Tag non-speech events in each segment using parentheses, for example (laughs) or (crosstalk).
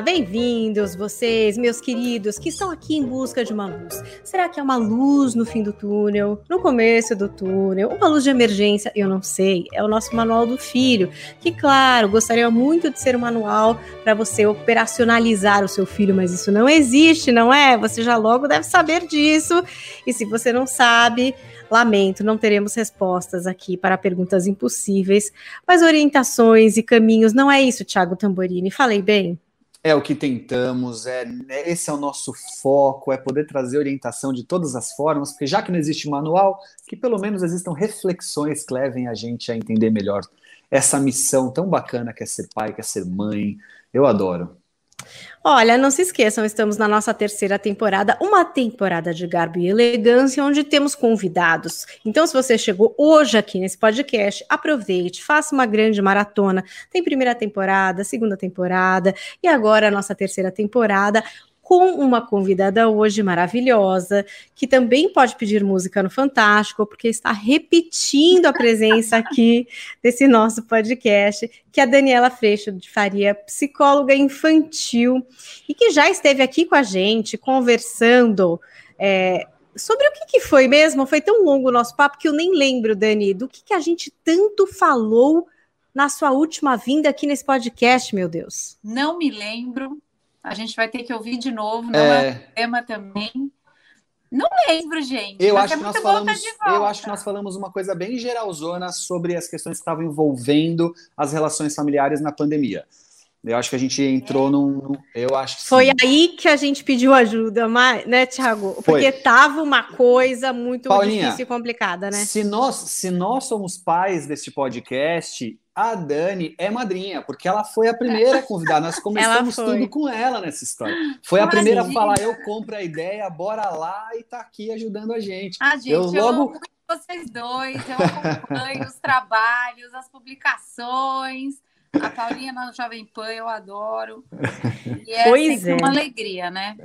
bem-vindos vocês, meus queridos, que estão aqui em busca de uma luz. Será que é uma luz no fim do túnel, no começo do túnel, uma luz de emergência? Eu não sei. É o nosso manual do filho, que claro, gostaria muito de ser um manual para você operacionalizar o seu filho, mas isso não existe, não é? Você já logo deve saber disso. E se você não sabe, Lamento, não teremos respostas aqui para perguntas impossíveis, mas orientações e caminhos, não é isso, Thiago Tamborini? Falei bem? É o que tentamos, é esse é o nosso foco, é poder trazer orientação de todas as formas, porque já que não existe manual, que pelo menos existam reflexões que levem a gente a entender melhor essa missão tão bacana que é ser pai, que é ser mãe. Eu adoro. Olha, não se esqueçam, estamos na nossa terceira temporada, uma temporada de garbo e elegância, onde temos convidados. Então, se você chegou hoje aqui nesse podcast, aproveite, faça uma grande maratona. Tem primeira temporada, segunda temporada e agora a nossa terceira temporada, com uma convidada hoje maravilhosa, que também pode pedir música no Fantástico, porque está repetindo a presença aqui (laughs) desse nosso podcast, que é a Daniela Freixo de Faria, psicóloga infantil, e que já esteve aqui com a gente conversando. É, sobre o que, que, foi mesmo? Foi tão longo o nosso papo que eu nem lembro, Dani, do que, que a gente tanto falou na sua última vinda aqui nesse podcast, meu Deus. Não me lembro, a gente vai ter que ouvir de novo, não é, é tema também. Não lembro, gente. Eu acho, é que nós falamos, eu acho que nós falamos uma coisa bem geralzona sobre as questões que estavam envolvendo as relações familiares na pandemia. Eu acho que a gente entrou é. num. Eu acho Foi sim. aí que a gente pediu ajuda, né, Thiago? Porque Foi. tava uma coisa muito Paulinha, difícil e complicada, né? Se nós, se nós somos pais deste podcast, a Dani é madrinha, porque ela foi a primeira convidada. Nós (laughs) começamos tudo com ela nessa história. Foi a primeira a falar: eu compro a ideia, bora lá e tá aqui ajudando a gente. Ah, gente, eu logo. Eu vocês dois, eu acompanho os trabalhos, as publicações. A Paulinha na Jovem Pan, eu adoro. E é pois é. uma alegria, né?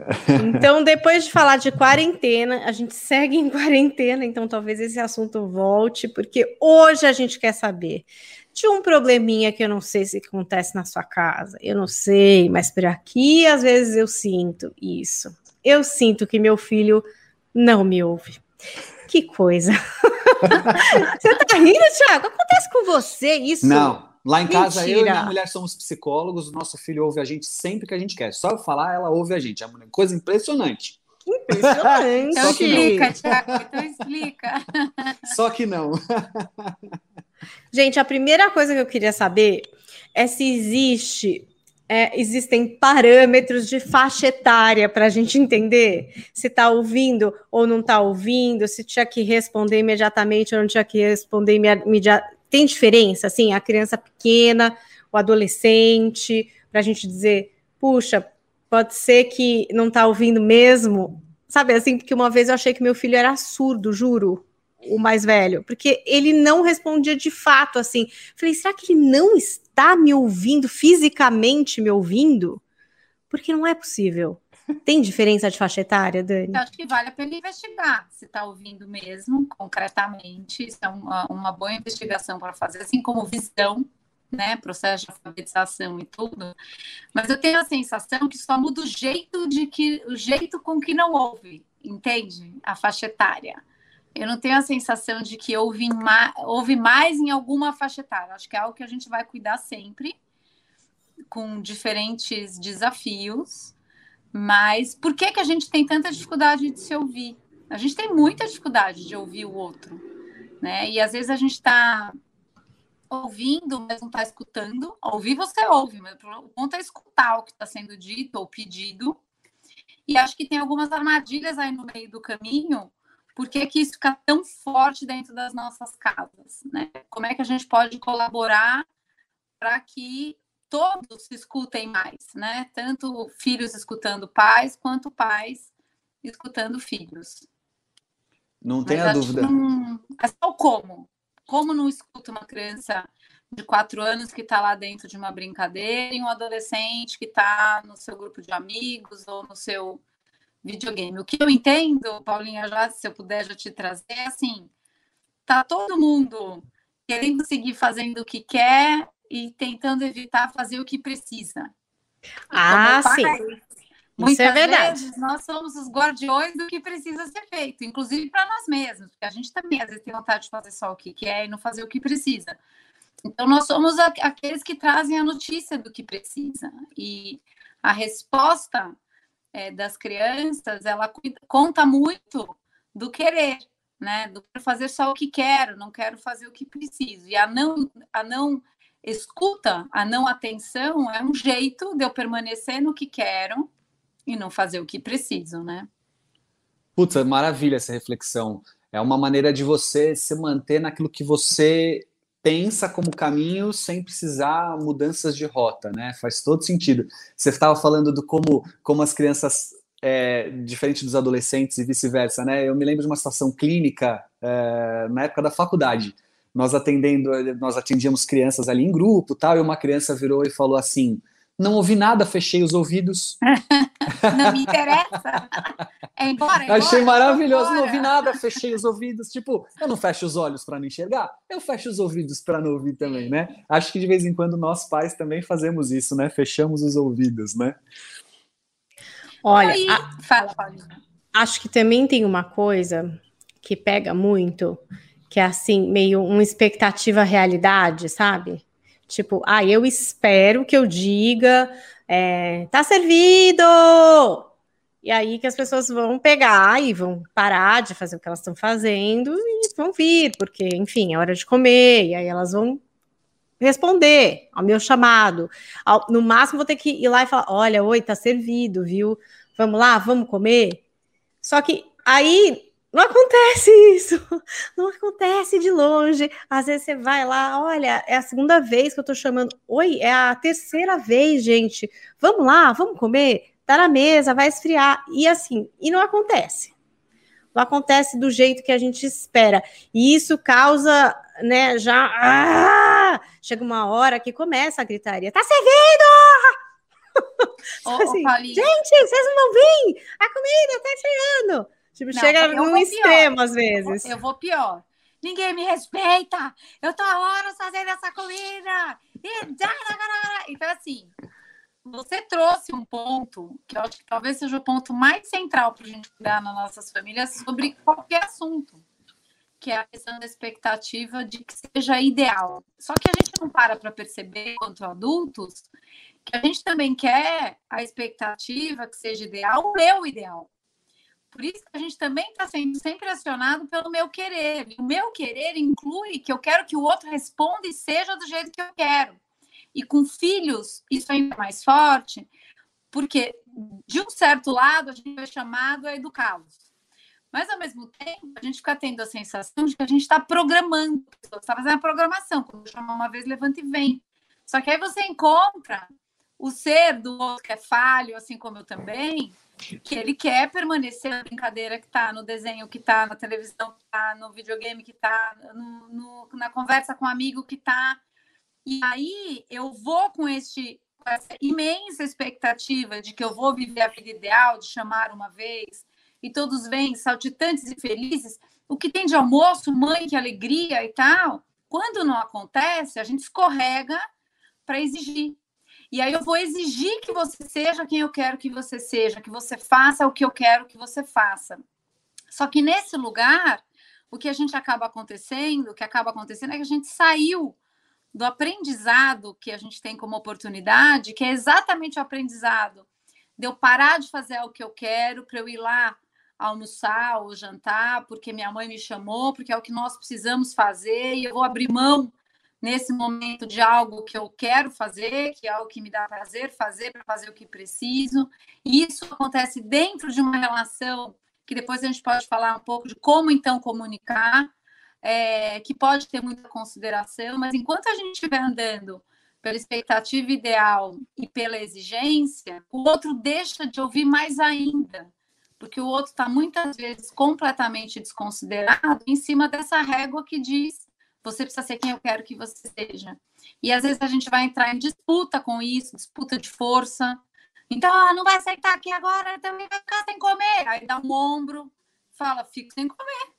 Então, depois de falar de quarentena, a gente segue em quarentena, então talvez esse assunto volte, porque hoje a gente quer saber de um probleminha que eu não sei se acontece na sua casa. Eu não sei, mas por aqui às vezes eu sinto isso. Eu sinto que meu filho não me ouve. Que coisa. (laughs) você tá rindo, Thiago? Acontece com você isso? Não. Lá em casa, Mentira. eu e minha mulher somos psicólogos, o nosso filho ouve a gente sempre que a gente quer. Só eu falar, ela ouve a gente. É uma coisa impressionante. Impressionante. então explica, Thiago, então explica. Só que não. (laughs) Gente, a primeira coisa que eu queria saber é se existe é, existem parâmetros de faixa etária para a gente entender se está ouvindo ou não está ouvindo, se tinha que responder imediatamente ou não tinha que responder imediatamente. Tem diferença, assim, a criança pequena, o adolescente, para a gente dizer, puxa, pode ser que não está ouvindo mesmo. Sabe assim, porque uma vez eu achei que meu filho era surdo, juro o mais velho, porque ele não respondia de fato assim. Falei, será que ele não está me ouvindo, fisicamente me ouvindo? Porque não é possível. Tem diferença de faixa etária, Dani? Eu acho que vale a pena investigar se está ouvindo mesmo, concretamente. Isso é uma, uma boa investigação para fazer, assim como visão, né? Processo de alfabetização e tudo. Mas eu tenho a sensação que só muda o jeito de que o jeito com que não ouve, entende? A faixa etária eu não tenho a sensação de que houve, ma houve mais em alguma faixa etária. Acho que é algo que a gente vai cuidar sempre, com diferentes desafios. Mas por que, que a gente tem tanta dificuldade de se ouvir? A gente tem muita dificuldade de ouvir o outro, né? E às vezes a gente está ouvindo, mas não está escutando. Ouvir você ouve, mas o ponto é escutar o que está sendo dito ou pedido. E acho que tem algumas armadilhas aí no meio do caminho por que, que isso fica tão forte dentro das nossas casas? Né? Como é que a gente pode colaborar para que todos se escutem mais, né? Tanto filhos escutando pais, quanto pais escutando filhos. Não tenha dúvida. Não... É só como. Como não escuta uma criança de quatro anos que está lá dentro de uma brincadeira e um adolescente que está no seu grupo de amigos ou no seu videogame. O que eu entendo, Paulinha, já se eu puder já te trazer, é assim, tá todo mundo querendo seguir fazendo o que quer e tentando evitar fazer o que precisa. E ah, pai, sim. Muitas Isso é verdade. vezes nós somos os guardiões do que precisa ser feito, inclusive para nós mesmos, porque a gente também às vezes tem vontade de fazer só o que quer e não fazer o que precisa. Então, nós somos aqueles que trazem a notícia do que precisa. E a resposta é, das crianças, ela conta muito do querer, né? Do fazer só o que quero, não quero fazer o que preciso. E a não, a não escuta, a não atenção é um jeito de eu permanecer no que quero e não fazer o que preciso, né? Putz, é maravilha essa reflexão. É uma maneira de você se manter naquilo que você pensa como caminho sem precisar mudanças de rota, né? Faz todo sentido. Você estava falando do como, como as crianças, é, diferente dos adolescentes e vice-versa, né? Eu me lembro de uma situação clínica é, na época da faculdade. Nós atendendo, nós atendíamos crianças ali em grupo, tal, e uma criança virou e falou assim: não ouvi nada, fechei os ouvidos. (laughs) não me interessa. É embora, é embora Achei maravilhoso, não ouvi nada, fechei os ouvidos. Tipo, eu não fecho os olhos para não enxergar, eu fecho os ouvidos para não ouvir também, né? Acho que de vez em quando nós pais também fazemos isso, né? Fechamos os ouvidos, né? Olha, Aí, a... fala, Paulina. Acho que também tem uma coisa que pega muito, que é assim, meio uma expectativa realidade, sabe? Tipo, ah, eu espero que eu diga, é, tá servido! E aí que as pessoas vão pegar e vão parar de fazer o que elas estão fazendo e vão vir, porque, enfim, é hora de comer, e aí elas vão responder ao meu chamado. no máximo, vou ter que ir lá e falar: olha, oi, tá servido, viu? Vamos lá, vamos comer. Só que aí não acontece isso, (laughs) não acontece de longe. Às vezes você vai lá, olha, é a segunda vez que eu tô chamando. Oi, é a terceira vez, gente. Vamos lá, vamos comer. Tá na mesa, vai esfriar. E assim, e não acontece. Não acontece do jeito que a gente espera. E isso causa, né, já. Ah! Chega uma hora que começa a gritaria: tá servindo! (laughs) Ô, assim, ô, gente, vocês não vão vir! A comida tá chegando! Tipo, não, chega num extremo pior. às vezes. Eu, eu vou pior. Ninguém me respeita! Eu tô há horas fazendo essa comida! Então, assim, você trouxe um ponto que eu acho que talvez seja o ponto mais central para a gente cuidar nas nossas famílias sobre qualquer assunto, que é a questão da expectativa de que seja ideal. Só que a gente não para para perceber, quanto adultos, que a gente também quer a expectativa que seja ideal, o meu ideal. Por isso a gente também está sendo sempre acionado pelo meu querer. o meu querer inclui que eu quero que o outro responda e seja do jeito que eu quero. E com filhos, isso é ainda mais forte, porque de um certo lado a gente é chamado a educá-los. Mas ao mesmo tempo, a gente fica tendo a sensação de que a gente está programando, está fazendo a programação, eu chamo uma vez, levanta e vem. Só que aí você encontra o ser do outro que é falho, assim como eu também, que ele quer permanecer na brincadeira que está no desenho, que está na televisão, que está no videogame, que está na conversa com um amigo, que está. E aí eu vou com este com essa imensa expectativa de que eu vou viver a vida ideal, de chamar uma vez, e todos vêm saltitantes e felizes. O que tem de almoço, mãe, que alegria e tal. Quando não acontece, a gente escorrega para exigir. E aí eu vou exigir que você seja quem eu quero que você seja, que você faça o que eu quero que você faça. Só que nesse lugar, o que a gente acaba acontecendo, o que acaba acontecendo é que a gente saiu do aprendizado que a gente tem como oportunidade, que é exatamente o aprendizado de eu parar de fazer o que eu quero, para eu ir lá almoçar ou jantar, porque minha mãe me chamou, porque é o que nós precisamos fazer, e eu vou abrir mão nesse momento de algo que eu quero fazer, que é algo que me dá prazer fazer para fazer o que preciso. E isso acontece dentro de uma relação que depois a gente pode falar um pouco de como então comunicar, é, que pode ter muita consideração, mas enquanto a gente estiver andando pela expectativa ideal e pela exigência, o outro deixa de ouvir mais ainda, porque o outro está muitas vezes completamente desconsiderado em cima dessa régua que diz Você precisa ser quem eu quero que você seja. E às vezes a gente vai entrar em disputa com isso, disputa de força. Então, ah, não vai aceitar aqui agora, também vai ficar sem comer. Aí dá um ombro, fala, fico sem comer.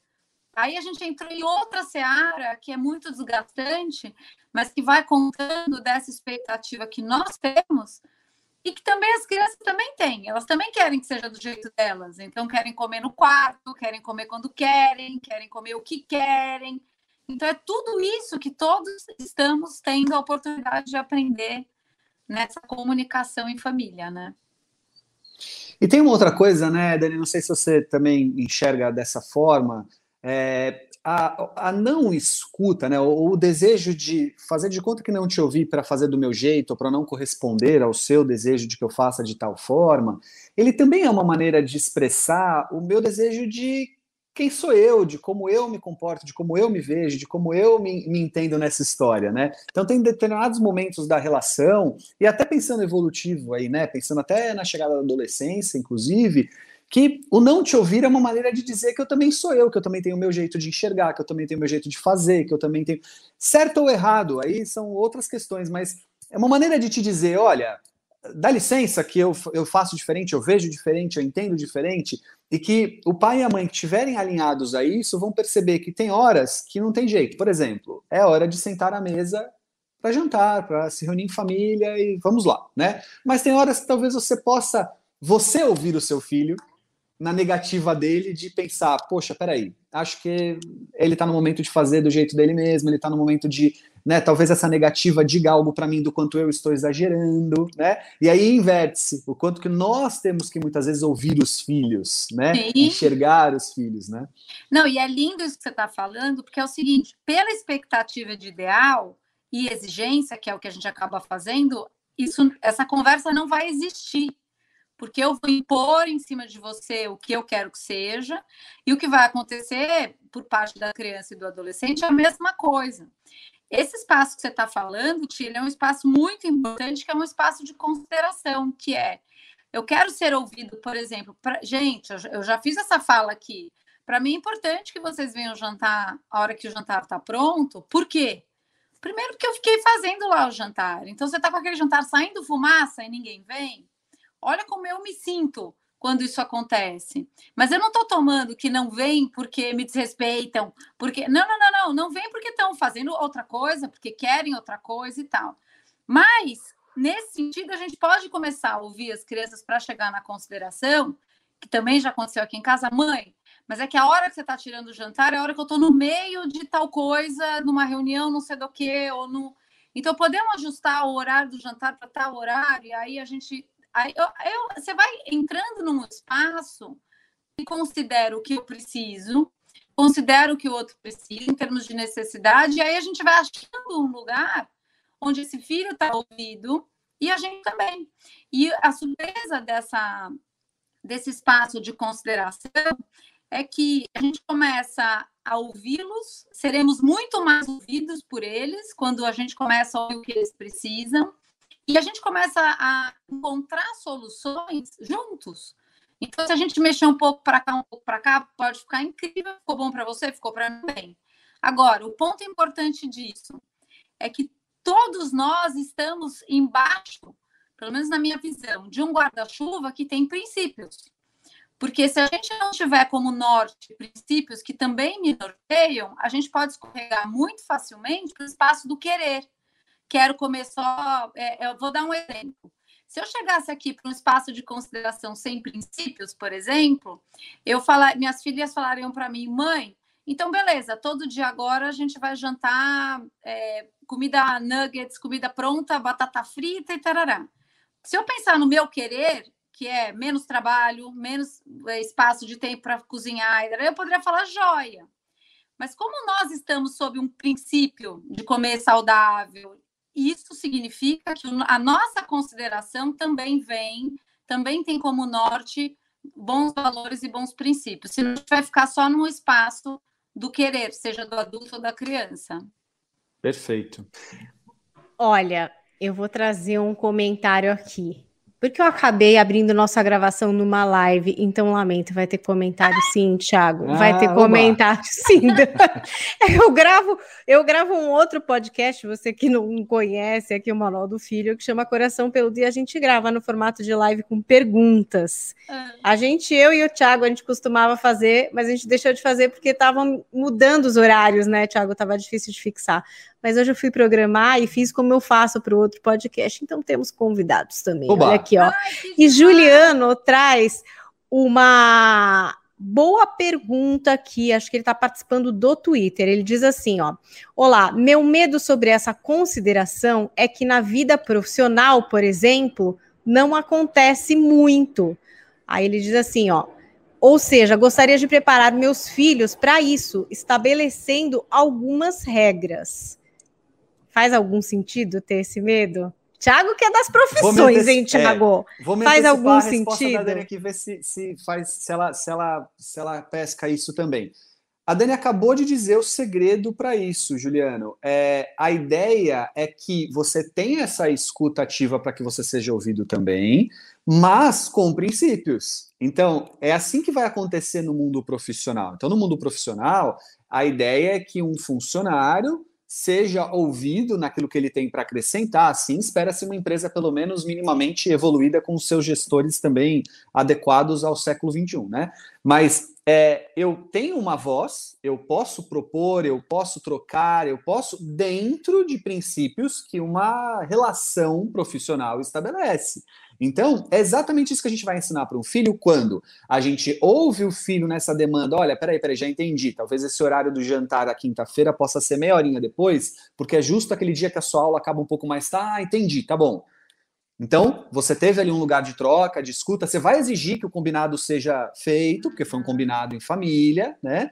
Aí a gente entrou em outra seara que é muito desgastante, mas que vai contando dessa expectativa que nós temos e que também as crianças também têm. Elas também querem que seja do jeito delas. Então, querem comer no quarto, querem comer quando querem, querem comer o que querem. Então, é tudo isso que todos estamos tendo a oportunidade de aprender nessa comunicação em família, né? E tem uma outra coisa, né, Dani? Não sei se você também enxerga dessa forma. É, a, a, não escuta, né, o, o, desejo de fazer de conta que não te ouvi para fazer do meu jeito, ou para não corresponder ao seu desejo de que eu faça de tal forma, ele também é uma maneira de expressar o meu desejo de quem sou eu, de como eu me comporto, de como eu me vejo, de como eu me, me entendo nessa história, né? Então tem determinados momentos da relação, e até pensando evolutivo aí, né? Pensando até na chegada da adolescência, inclusive, que o não te ouvir é uma maneira de dizer que eu também sou eu, que eu também tenho o meu jeito de enxergar, que eu também tenho o meu jeito de fazer, que eu também tenho. Certo ou errado, aí são outras questões, mas é uma maneira de te dizer: olha, dá licença que eu, eu faço diferente, eu vejo diferente, eu entendo diferente, e que o pai e a mãe que estiverem alinhados a isso vão perceber que tem horas que não tem jeito. Por exemplo, é hora de sentar à mesa para jantar, para se reunir em família e vamos lá, né? Mas tem horas que talvez você possa você ouvir o seu filho na negativa dele de pensar, poxa, peraí, acho que ele está no momento de fazer do jeito dele mesmo, ele está no momento de né? Talvez essa negativa diga algo para mim do quanto eu estou exagerando, né? E aí inverte-se o quanto que nós temos que muitas vezes ouvir os filhos, né? Sim. Enxergar os filhos, né? Não, e é lindo isso que você está falando, porque é o seguinte: pela expectativa de ideal e exigência, que é o que a gente acaba fazendo, isso, essa conversa não vai existir porque eu vou impor em cima de você o que eu quero que seja, e o que vai acontecer por parte da criança e do adolescente é a mesma coisa. Esse espaço que você está falando, Tilly, é um espaço muito importante, que é um espaço de consideração, que é eu quero ser ouvido, por exemplo, pra, gente, eu já fiz essa fala aqui. Para mim é importante que vocês venham jantar a hora que o jantar está pronto. Por quê? Primeiro, porque eu fiquei fazendo lá o jantar. Então, você está com aquele jantar saindo fumaça e ninguém vem. Olha como eu me sinto quando isso acontece. Mas eu não estou tomando que não vem porque me desrespeitam, porque. Não, não, não, não. Não vem porque estão fazendo outra coisa, porque querem outra coisa e tal. Mas, nesse sentido, a gente pode começar a ouvir as crianças para chegar na consideração, que também já aconteceu aqui em casa, mãe. Mas é que a hora que você está tirando o jantar é a hora que eu estou no meio de tal coisa, numa reunião, não sei do que, ou no. Então, podemos ajustar o horário do jantar para tal horário, e aí a gente Aí eu, eu, você vai entrando num espaço e considera o que eu preciso, considera o que o outro precisa em termos de necessidade, e aí a gente vai achando um lugar onde esse filho está ouvido e a gente também. E a surpresa dessa, desse espaço de consideração é que a gente começa a ouvi-los, seremos muito mais ouvidos por eles quando a gente começa a ouvir o que eles precisam, e a gente começa a encontrar soluções juntos. Então, se a gente mexer um pouco para cá, um pouco para cá, pode ficar incrível. Ficou bom para você, ficou para mim bem. Agora, o ponto importante disso é que todos nós estamos embaixo, pelo menos na minha visão, de um guarda-chuva que tem princípios. Porque se a gente não tiver como norte princípios que também me norteiam, a gente pode escorregar muito facilmente para o espaço do querer quero comer só. É, eu vou dar um exemplo. Se eu chegasse aqui para um espaço de consideração sem princípios, por exemplo, eu falar, minhas filhas falariam para mim, mãe, então beleza, todo dia agora a gente vai jantar é, comida nuggets, comida pronta, batata frita e tarará. Se eu pensar no meu querer, que é menos trabalho, menos é, espaço de tempo para cozinhar, eu poderia falar joia. Mas como nós estamos sob um princípio de comer saudável, isso significa que a nossa consideração também vem, também tem como norte bons valores e bons princípios. Senão a gente vai ficar só no espaço do querer, seja do adulto ou da criança. Perfeito. Olha, eu vou trazer um comentário aqui. Porque eu acabei abrindo nossa gravação numa live, então lamento, vai ter comentário sim, Thiago. Vai ah, ter comentário (laughs) sim. eu gravo, eu gravo um outro podcast, você que não conhece aqui o Manual do Filho, que chama Coração Peludo, e a gente grava no formato de live com perguntas. Ah. A gente, eu e o Thiago, a gente costumava fazer, mas a gente deixou de fazer porque estavam mudando os horários, né, Thiago? Tava difícil de fixar mas hoje eu fui programar e fiz como eu faço para o outro podcast, então temos convidados também. Oba. Olha aqui, ó. Ai, e Juliano traz uma boa pergunta aqui, acho que ele está participando do Twitter. Ele diz assim: ó, Olá, meu medo sobre essa consideração é que na vida profissional, por exemplo, não acontece muito. Aí ele diz assim: ó, ou seja, gostaria de preparar meus filhos para isso, estabelecendo algumas regras. Faz algum sentido ter esse medo? Tiago que é das profissões, hein, Tiago? É, faz algum sentido? A Dani aqui ver se, se faz, se ela, se ela, se ela pesca isso também. A Dani acabou de dizer o segredo para isso, Juliano. É, a ideia é que você tenha essa escuta ativa para que você seja ouvido também, mas com princípios. Então, é assim que vai acontecer no mundo profissional. Então, no mundo profissional, a ideia é que um funcionário seja ouvido naquilo que ele tem para acrescentar. Assim, espera-se uma empresa pelo menos minimamente evoluída com seus gestores também adequados ao século XXI, né? Mas é, eu tenho uma voz, eu posso propor, eu posso trocar, eu posso dentro de princípios que uma relação profissional estabelece. Então, é exatamente isso que a gente vai ensinar para um filho quando a gente ouve o filho nessa demanda. Olha, peraí, peraí, já entendi. Talvez esse horário do jantar à quinta-feira possa ser meia horinha depois, porque é justo aquele dia que a sua aula acaba um pouco mais. Tá, ah, entendi, tá bom. Então, você teve ali um lugar de troca, de escuta, você vai exigir que o combinado seja feito, porque foi um combinado em família, né?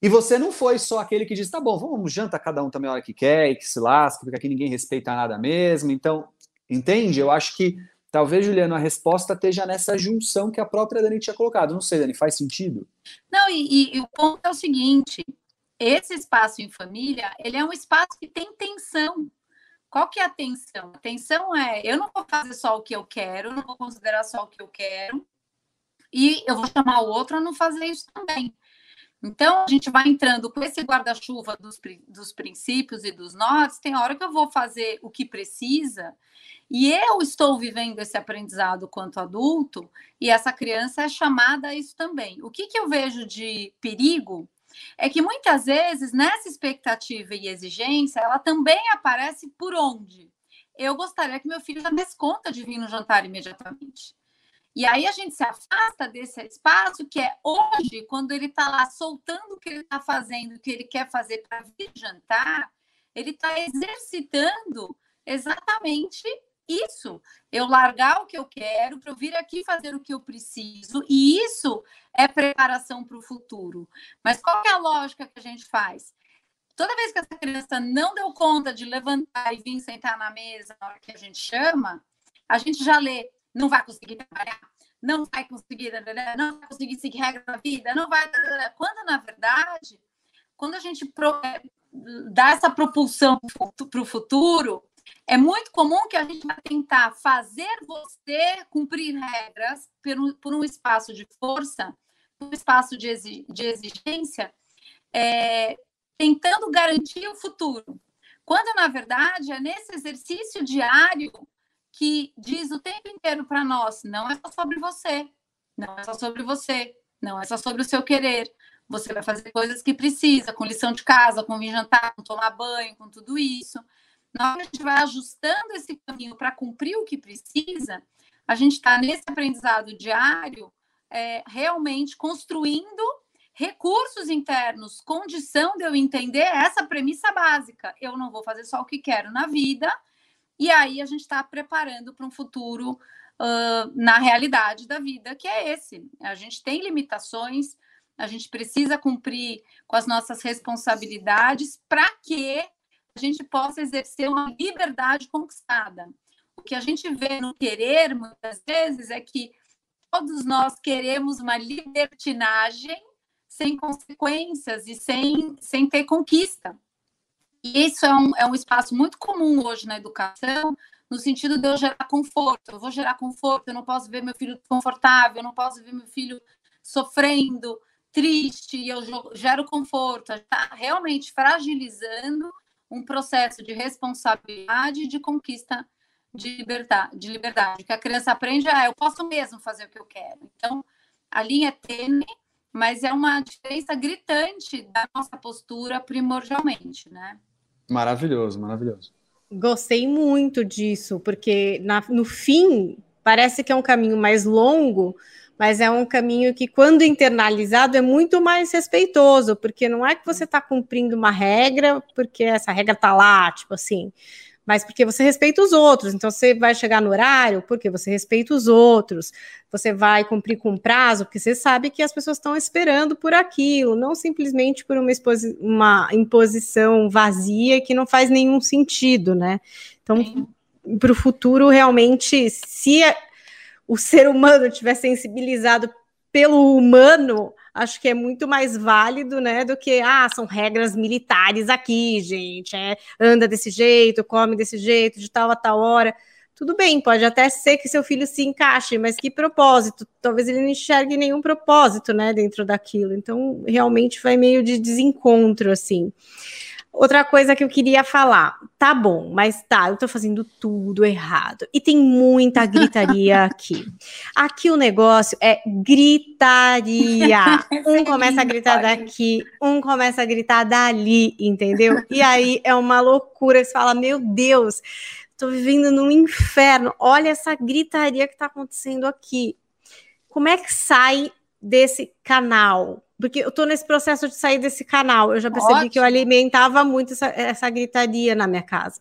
E você não foi só aquele que diz, tá bom, vamos jantar cada um também a hora que quer e que se lasca, porque aqui ninguém respeita nada mesmo. Então, entende? Eu acho que Talvez, Juliano, a resposta esteja nessa junção que a própria Dani tinha colocado. Não sei, Dani, faz sentido? Não, e, e, o ponto é o seguinte: esse espaço em família, ele é um espaço que tem tensão. Qual que é a tensão? A tensão é, eu não vou fazer só o que eu quero, não vou considerar só o que eu quero, e eu vou chamar o outro a não fazer isso também. Então, a gente vai entrando com esse guarda-chuva dos, dos princípios e dos nortes, tem hora que eu vou fazer o que precisa, e eu estou vivendo esse aprendizado quanto adulto, e essa criança é chamada a isso também. O que, que eu vejo de perigo é que muitas vezes nessa expectativa e exigência, ela também aparece por onde? Eu gostaria que meu filho já desse conta de vir no jantar imediatamente. E aí a gente se afasta desse espaço que é hoje, quando ele está lá soltando o que ele está fazendo, o que ele quer fazer para vir jantar, ele está exercitando exatamente isso, eu largar o que eu quero para eu vir aqui fazer o que eu preciso, e isso é preparação para o futuro. Mas qual é a lógica que a gente faz? Toda vez que essa criança não deu conta de levantar e vir sentar na mesa na hora que a gente chama, a gente já lê, não vai conseguir trabalhar, não vai conseguir, não vai conseguir seguir regra da vida, não vai. Quando, na verdade, quando a gente é, dá essa propulsão para o futuro, é muito comum que a gente vai tentar fazer você cumprir regras por um, por um espaço de força, um espaço de, exigência, é, tentando garantir o futuro. Quando, na verdade, é nesse exercício diário que diz o tempo inteiro para nós: não é só sobre você, não é só sobre você, não é só sobre o seu querer. Você vai fazer coisas que precisa, com lição de casa, com vir jantar, com tomar banho, com tudo isso na hora que a gente vai ajustando esse caminho para cumprir o que precisa, a gente está nesse aprendizado diário é, realmente construindo recursos internos, condição de eu entender essa premissa básica. Eu não vou fazer só o que quero na vida, e aí a gente está preparando para um futuro uh, na realidade da vida, que é esse. A gente tem limitações, a gente precisa cumprir com as nossas responsabilidades para que a gente possa exercer uma liberdade conquistada. O que a gente vê no querer, muitas vezes, é que todos nós queremos uma libertinagem sem consequências e sem, sem ter conquista. E isso é um, é um espaço muito comum hoje na educação, no sentido de eu gerar conforto. Eu vou gerar conforto, eu não posso ver meu filho desconfortável, eu não posso ver meu filho sofrendo, triste, e eu gero conforto. Está realmente fragilizando um processo de responsabilidade de conquista de liberdade, de liberdade. Que a criança aprende, ah, eu posso mesmo fazer o que eu quero. Então, a linha é tênue, mas é uma diferença gritante da nossa postura primordialmente, né? Maravilhoso, maravilhoso. Gostei muito disso, porque na, no fim parece que é um caminho mais longo, mas é um caminho que, quando internalizado, é muito mais respeitoso, porque não é que você está cumprindo uma regra, porque essa regra está lá, tipo assim, mas porque você respeita os outros. Então, você vai chegar no horário porque você respeita os outros. Você vai cumprir com prazo porque você sabe que as pessoas estão esperando por aquilo, não simplesmente por uma, uma imposição vazia que não faz nenhum sentido, né? Então, para o futuro, realmente, se o ser humano tiver sensibilizado pelo humano, acho que é muito mais válido, né, do que, ah, são regras militares aqui, gente, é, anda desse jeito, come desse jeito, de tal a tal hora. Tudo bem, pode até ser que seu filho se encaixe, mas que propósito? Talvez ele não enxergue nenhum propósito, né, dentro daquilo. Então, realmente vai meio de desencontro, assim. Outra coisa que eu queria falar, tá bom, mas tá, eu tô fazendo tudo errado. E tem muita gritaria (laughs) aqui. Aqui o negócio é gritaria. (laughs) Um começa a gritar daqui, um começa a gritar dali, entendeu? E aí é uma loucura. Você fala, meu Deus, tô vivendo num inferno. Olha essa gritaria que tá acontecendo aqui. Como é que sai desse canal? Porque eu estou nesse processo de sair desse canal. Eu já percebi Ótimo. que eu alimentava muito essa, essa gritaria na minha casa.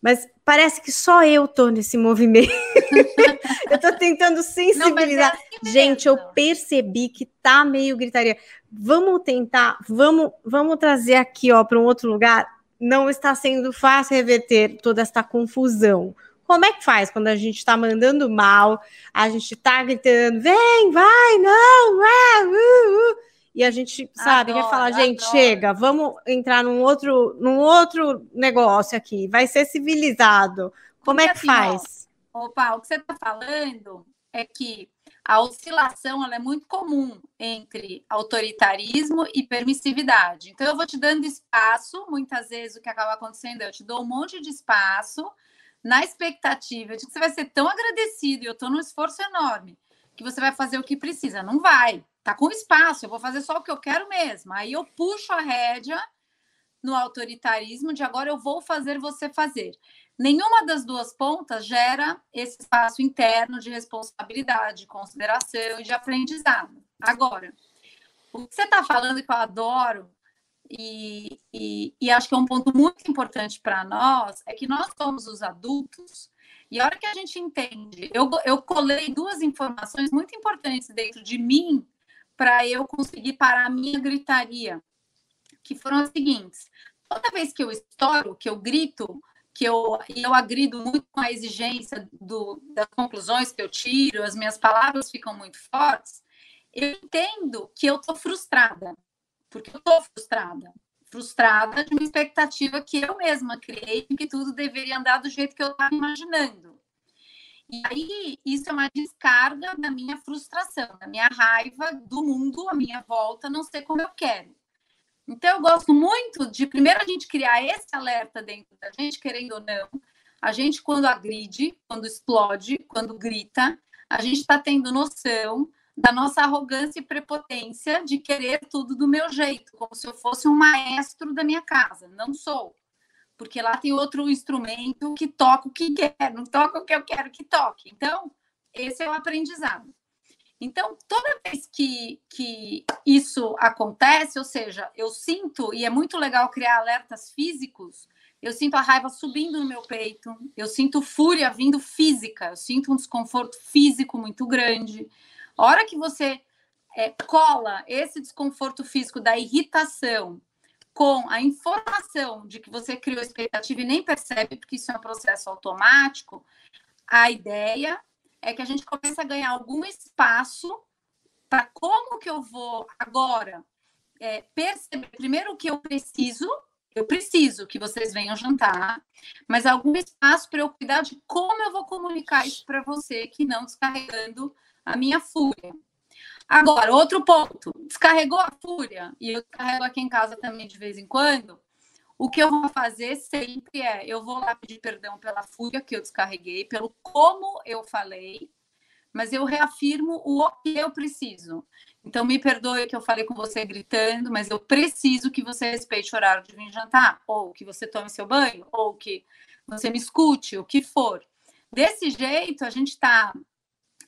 Mas parece que só eu tô nesse movimento. (laughs) eu tô tentando sensibilizar. Não, é assim Gente, eu percebi que tá meio gritaria. Vamos tentar, vamos, vamos trazer aqui, ó, para um outro lugar. Não está sendo fácil reverter toda essa confusão. Como é que faz quando a gente está mandando mal, a gente está gritando, vem, vai, não, uh, uh, uh e a gente, sabe, adoro, quer falar, gente, adoro. chega, vamos entrar num outro, num outro negócio aqui, vai ser civilizado. Como é que assim, faz? Ó, opa, o que você está falando é que a oscilação ela é muito comum entre autoritarismo e permissividade. Então, eu vou te dando espaço, muitas vezes o que acaba acontecendo é eu te dou um monte de espaço na expectativa de que você vai ser tão agradecido e eu estou num esforço enorme que você vai fazer o que precisa. Não vai tá com espaço, eu vou fazer só o que eu quero mesmo. Aí eu puxo a rédea no autoritarismo de agora eu vou fazer você fazer. Nenhuma das duas pontas gera esse espaço interno de responsabilidade, de consideração e de aprendizado. Agora, o que você está falando que eu adoro e, e, e, acho que é um ponto muito importante para nós é que nós somos os adultos e a hora que a gente entende, eu, eu colei duas informações muito importantes dentro de mim para eu conseguir parar a minha gritaria, que foram as seguintes: toda vez que eu estouro, que eu grito, que eu, eu agrido muito com a exigência do, das conclusões que eu tiro, as minhas palavras ficam muito fortes, eu entendo que eu estou frustrada, porque eu estou frustrada. Frustrada de uma expectativa que eu mesma criei, que tudo deveria andar do jeito que eu estava imaginando. E aí, isso é uma descarga da minha frustração, da minha raiva do mundo à minha volta não ser como eu quero. Então, eu gosto muito de, primeiro, a gente criar esse alerta dentro da gente, querendo ou não. A gente, quando agride, quando explode, quando grita, a gente está tendo noção da nossa arrogância e prepotência de querer tudo do meu jeito, como se eu fosse um maestro da minha casa. Não sou porque lá tem outro instrumento que toca o que quer, não toca o que eu quero que toque. Então, esse é o aprendizado. Então, toda vez que, que isso acontece, ou seja, eu sinto, e é muito legal criar alertas físicos, eu sinto a raiva subindo no meu peito, eu sinto fúria vindo física, eu sinto um desconforto físico muito grande. A hora que você é, cola esse desconforto físico da irritação com a informação de que você criou expectativa e nem percebe, porque isso é um processo automático, a ideia é que a gente comece a ganhar algum espaço para como que eu vou agora é, perceber primeiro o que eu preciso eu preciso que vocês venham jantar, mas algum espaço para eu cuidar de como eu vou comunicar isso para você, que não descarregando a minha fúria. Agora, outro ponto: descarregou a fúria, e eu descarrego aqui em casa também de vez em quando. O que eu vou fazer sempre é: eu vou lá pedir perdão pela fúria que eu descarreguei, pelo como eu falei, mas eu reafirmo o que eu preciso. Então, me perdoe que eu falei com você gritando, mas eu preciso que você respeite o horário de vir jantar, ou que você tome seu banho, ou que você me escute, o que for. Desse jeito, a gente está.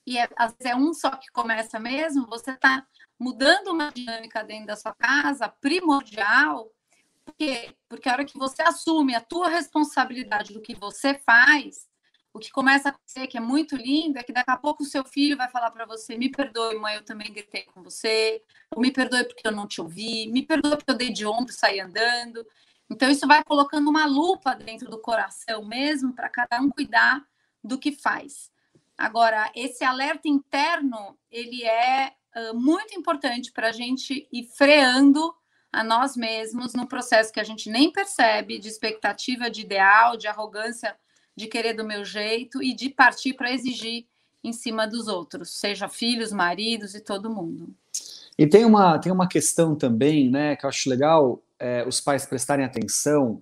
E é, às vezes é um só que começa mesmo, você está mudando uma dinâmica dentro da sua casa primordial. Por quê? Porque a hora que você assume a tua responsabilidade do que você faz, o que começa a acontecer, que é muito lindo, é que daqui a pouco o seu filho vai falar para você: me perdoe, mãe, eu também gritei com você, ou me perdoe porque eu não te ouvi, me perdoe porque eu dei de ombro e saí andando. Então, isso vai colocando uma lupa dentro do coração mesmo, para cada um cuidar do que faz. Agora, esse alerta interno, ele é uh, muito importante para a gente ir freando a nós mesmos no processo que a gente nem percebe de expectativa, de ideal, de arrogância de querer do meu jeito e de partir para exigir em cima dos outros, seja filhos, maridos e todo mundo. E tem uma, tem uma questão também, né, que eu acho legal é, os pais prestarem atenção.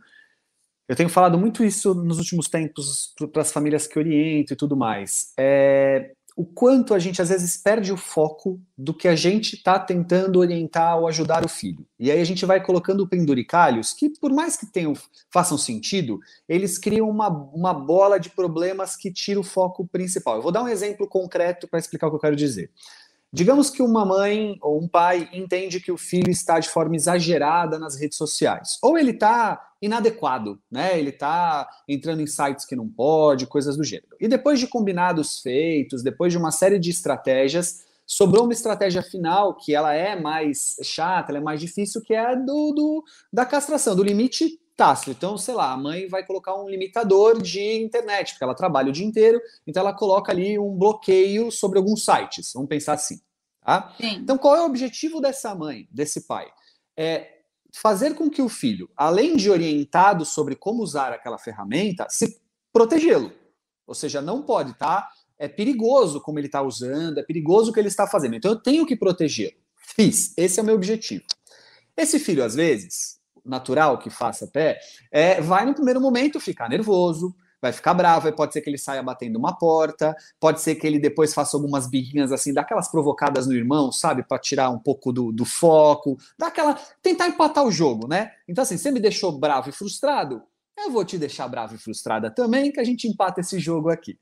Eu tenho falado muito isso nos últimos tempos para as famílias que oriento e tudo mais. É, o quanto a gente às vezes perde o foco do que a gente está tentando orientar ou ajudar o filho. E aí a gente vai colocando penduricalhos que, por mais que tenham, façam sentido, eles criam uma, uma bola de problemas que tira o foco principal. Eu vou dar um exemplo concreto para explicar o que eu quero dizer. Digamos que uma mãe ou um pai entende que o filho está de forma exagerada nas redes sociais, ou ele está inadequado, né? Ele está entrando em sites que não pode, coisas do gênero. E depois de combinados feitos, depois de uma série de estratégias, sobrou uma estratégia final que ela é mais chata, ela é mais difícil, que é a do, do da castração, do limite tácito. Então, sei lá, a mãe vai colocar um limitador de internet, porque ela trabalha o dia inteiro, então ela coloca ali um bloqueio sobre alguns sites. Vamos pensar assim. Tá? Então, qual é o objetivo dessa mãe, desse pai? É fazer com que o filho, além de orientado sobre como usar aquela ferramenta, se protegê-lo. Ou seja, não pode, tá? É perigoso como ele está usando, é perigoso o que ele está fazendo. Então eu tenho que protegê-lo. Fiz. Esse é o meu objetivo. Esse filho, às vezes, natural que faça pé, é, vai no primeiro momento ficar nervoso, vai ficar bravo, pode ser que ele saia batendo uma porta, pode ser que ele depois faça algumas birrinhas assim, daquelas provocadas no irmão, sabe, para tirar um pouco do, do foco, daquela tentar empatar o jogo, né? Então assim, você me deixou bravo e frustrado, eu vou te deixar bravo e frustrada também, que a gente empata esse jogo aqui.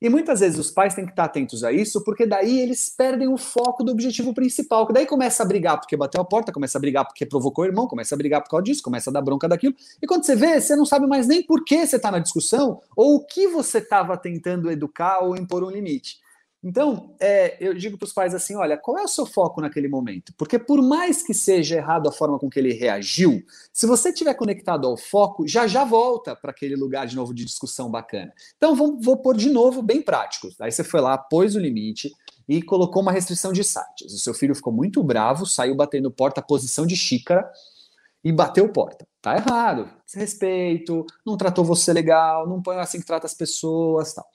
E muitas vezes os pais têm que estar atentos a isso, porque daí eles perdem o foco do objetivo principal, que daí começa a brigar porque bateu a porta, começa a brigar porque provocou o irmão, começa a brigar por causa disso, começa a dar bronca daquilo. E quando você vê, você não sabe mais nem por que você está na discussão, ou o que você estava tentando educar ou impor um limite. Então, é, eu digo para os pais assim: olha, qual é o seu foco naquele momento? Porque por mais que seja errado a forma com que ele reagiu, se você estiver conectado ao foco, já já volta para aquele lugar de novo de discussão bacana. Então, vou, vou pôr de novo bem prático. Aí você foi lá, pôs o limite e colocou uma restrição de sites. O seu filho ficou muito bravo, saiu batendo porta, posição de xícara e bateu porta. Tá errado. Desrespeito, não tratou você legal, não põe assim que trata as pessoas, tal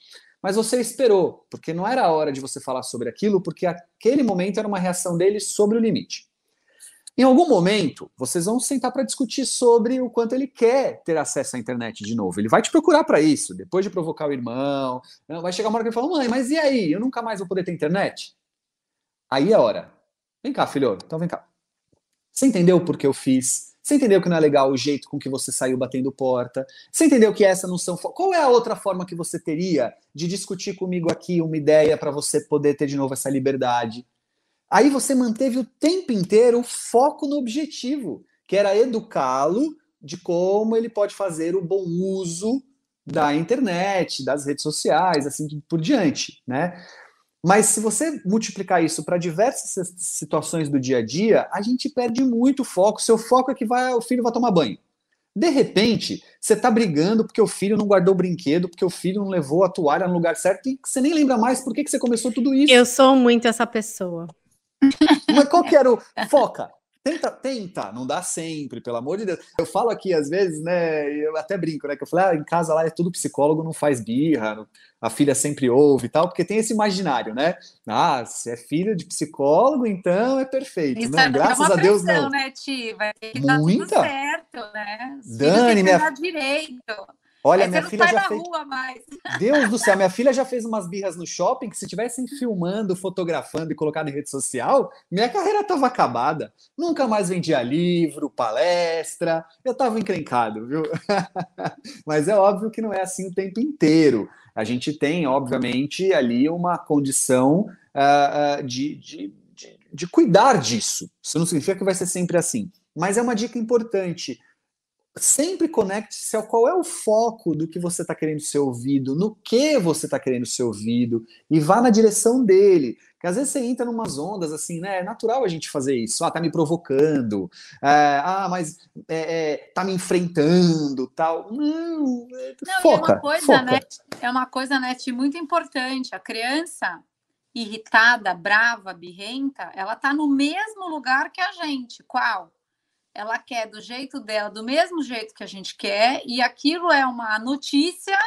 mas você esperou, porque não era a hora de você falar sobre aquilo, porque aquele momento era uma reação dele sobre o limite. Em algum momento, vocês vão sentar para discutir sobre o quanto ele quer ter acesso à internet de novo. Ele vai te procurar para isso, depois de provocar o irmão. Né? Vai chegar uma hora que ele fala: mãe, mas e aí? Eu nunca mais vou poder ter internet? Aí é a hora. Vem cá, filho. Então vem cá. Você entendeu por que eu fiz você entendeu que não é legal o jeito com que você saiu batendo porta? Você entendeu que essa não são. Qual é a outra forma que você teria de discutir comigo aqui uma ideia para você poder ter de novo essa liberdade? Aí você manteve o tempo inteiro o foco no objetivo, que era educá-lo de como ele pode fazer o bom uso da internet, das redes sociais, assim por diante, né? Mas se você multiplicar isso para diversas situações do dia a dia, a gente perde muito foco. Seu foco é que vai, o filho vai tomar banho. De repente, você está brigando porque o filho não guardou o brinquedo, porque o filho não levou a toalha no lugar certo, e você nem lembra mais por que, que você começou tudo isso. Eu sou muito essa pessoa. Mas qual que era o. Foca! Tenta, tenta, não dá sempre, pelo amor de Deus. Eu falo aqui, às vezes, né? Eu até brinco, né? Que eu falei, ah, em casa lá é tudo psicólogo, não faz birra, a filha sempre ouve e tal, porque tem esse imaginário, né? Ah, se é filho de psicólogo, então é perfeito. Isso não, é graças uma a Deus, pressão, não. né, Ti? Vai ter que Muita. certo, né? Os Dani, minha- direito. Olha, Aí minha filha já fez. (laughs) Deus do céu, minha filha já fez umas birras no shopping que se tivessem filmando, fotografando e colocado em rede social, minha carreira estava acabada. Nunca mais vendia livro, palestra, eu estava encrencado, viu? (laughs) Mas é óbvio que não é assim o tempo inteiro. A gente tem, obviamente, ali uma condição ah, ah, de, de, de, de cuidar disso. Isso não significa que vai ser sempre assim. Mas é uma dica importante sempre conecte-se ao qual é o foco do que você está querendo ser ouvido, no que você está querendo ser ouvido, e vá na direção dele. Porque às vezes você entra numas ondas assim, né? É natural a gente fazer isso. Ah, tá me provocando. É, ah, mas é, é, tá me enfrentando, tal. Não, é, Não, foca, e é uma coisa, foca. né? É uma coisa, né, muito importante. A criança irritada, brava, birrenta, ela tá no mesmo lugar que a gente. Qual? Ela quer do jeito dela, do mesmo jeito que a gente quer, e aquilo é uma notícia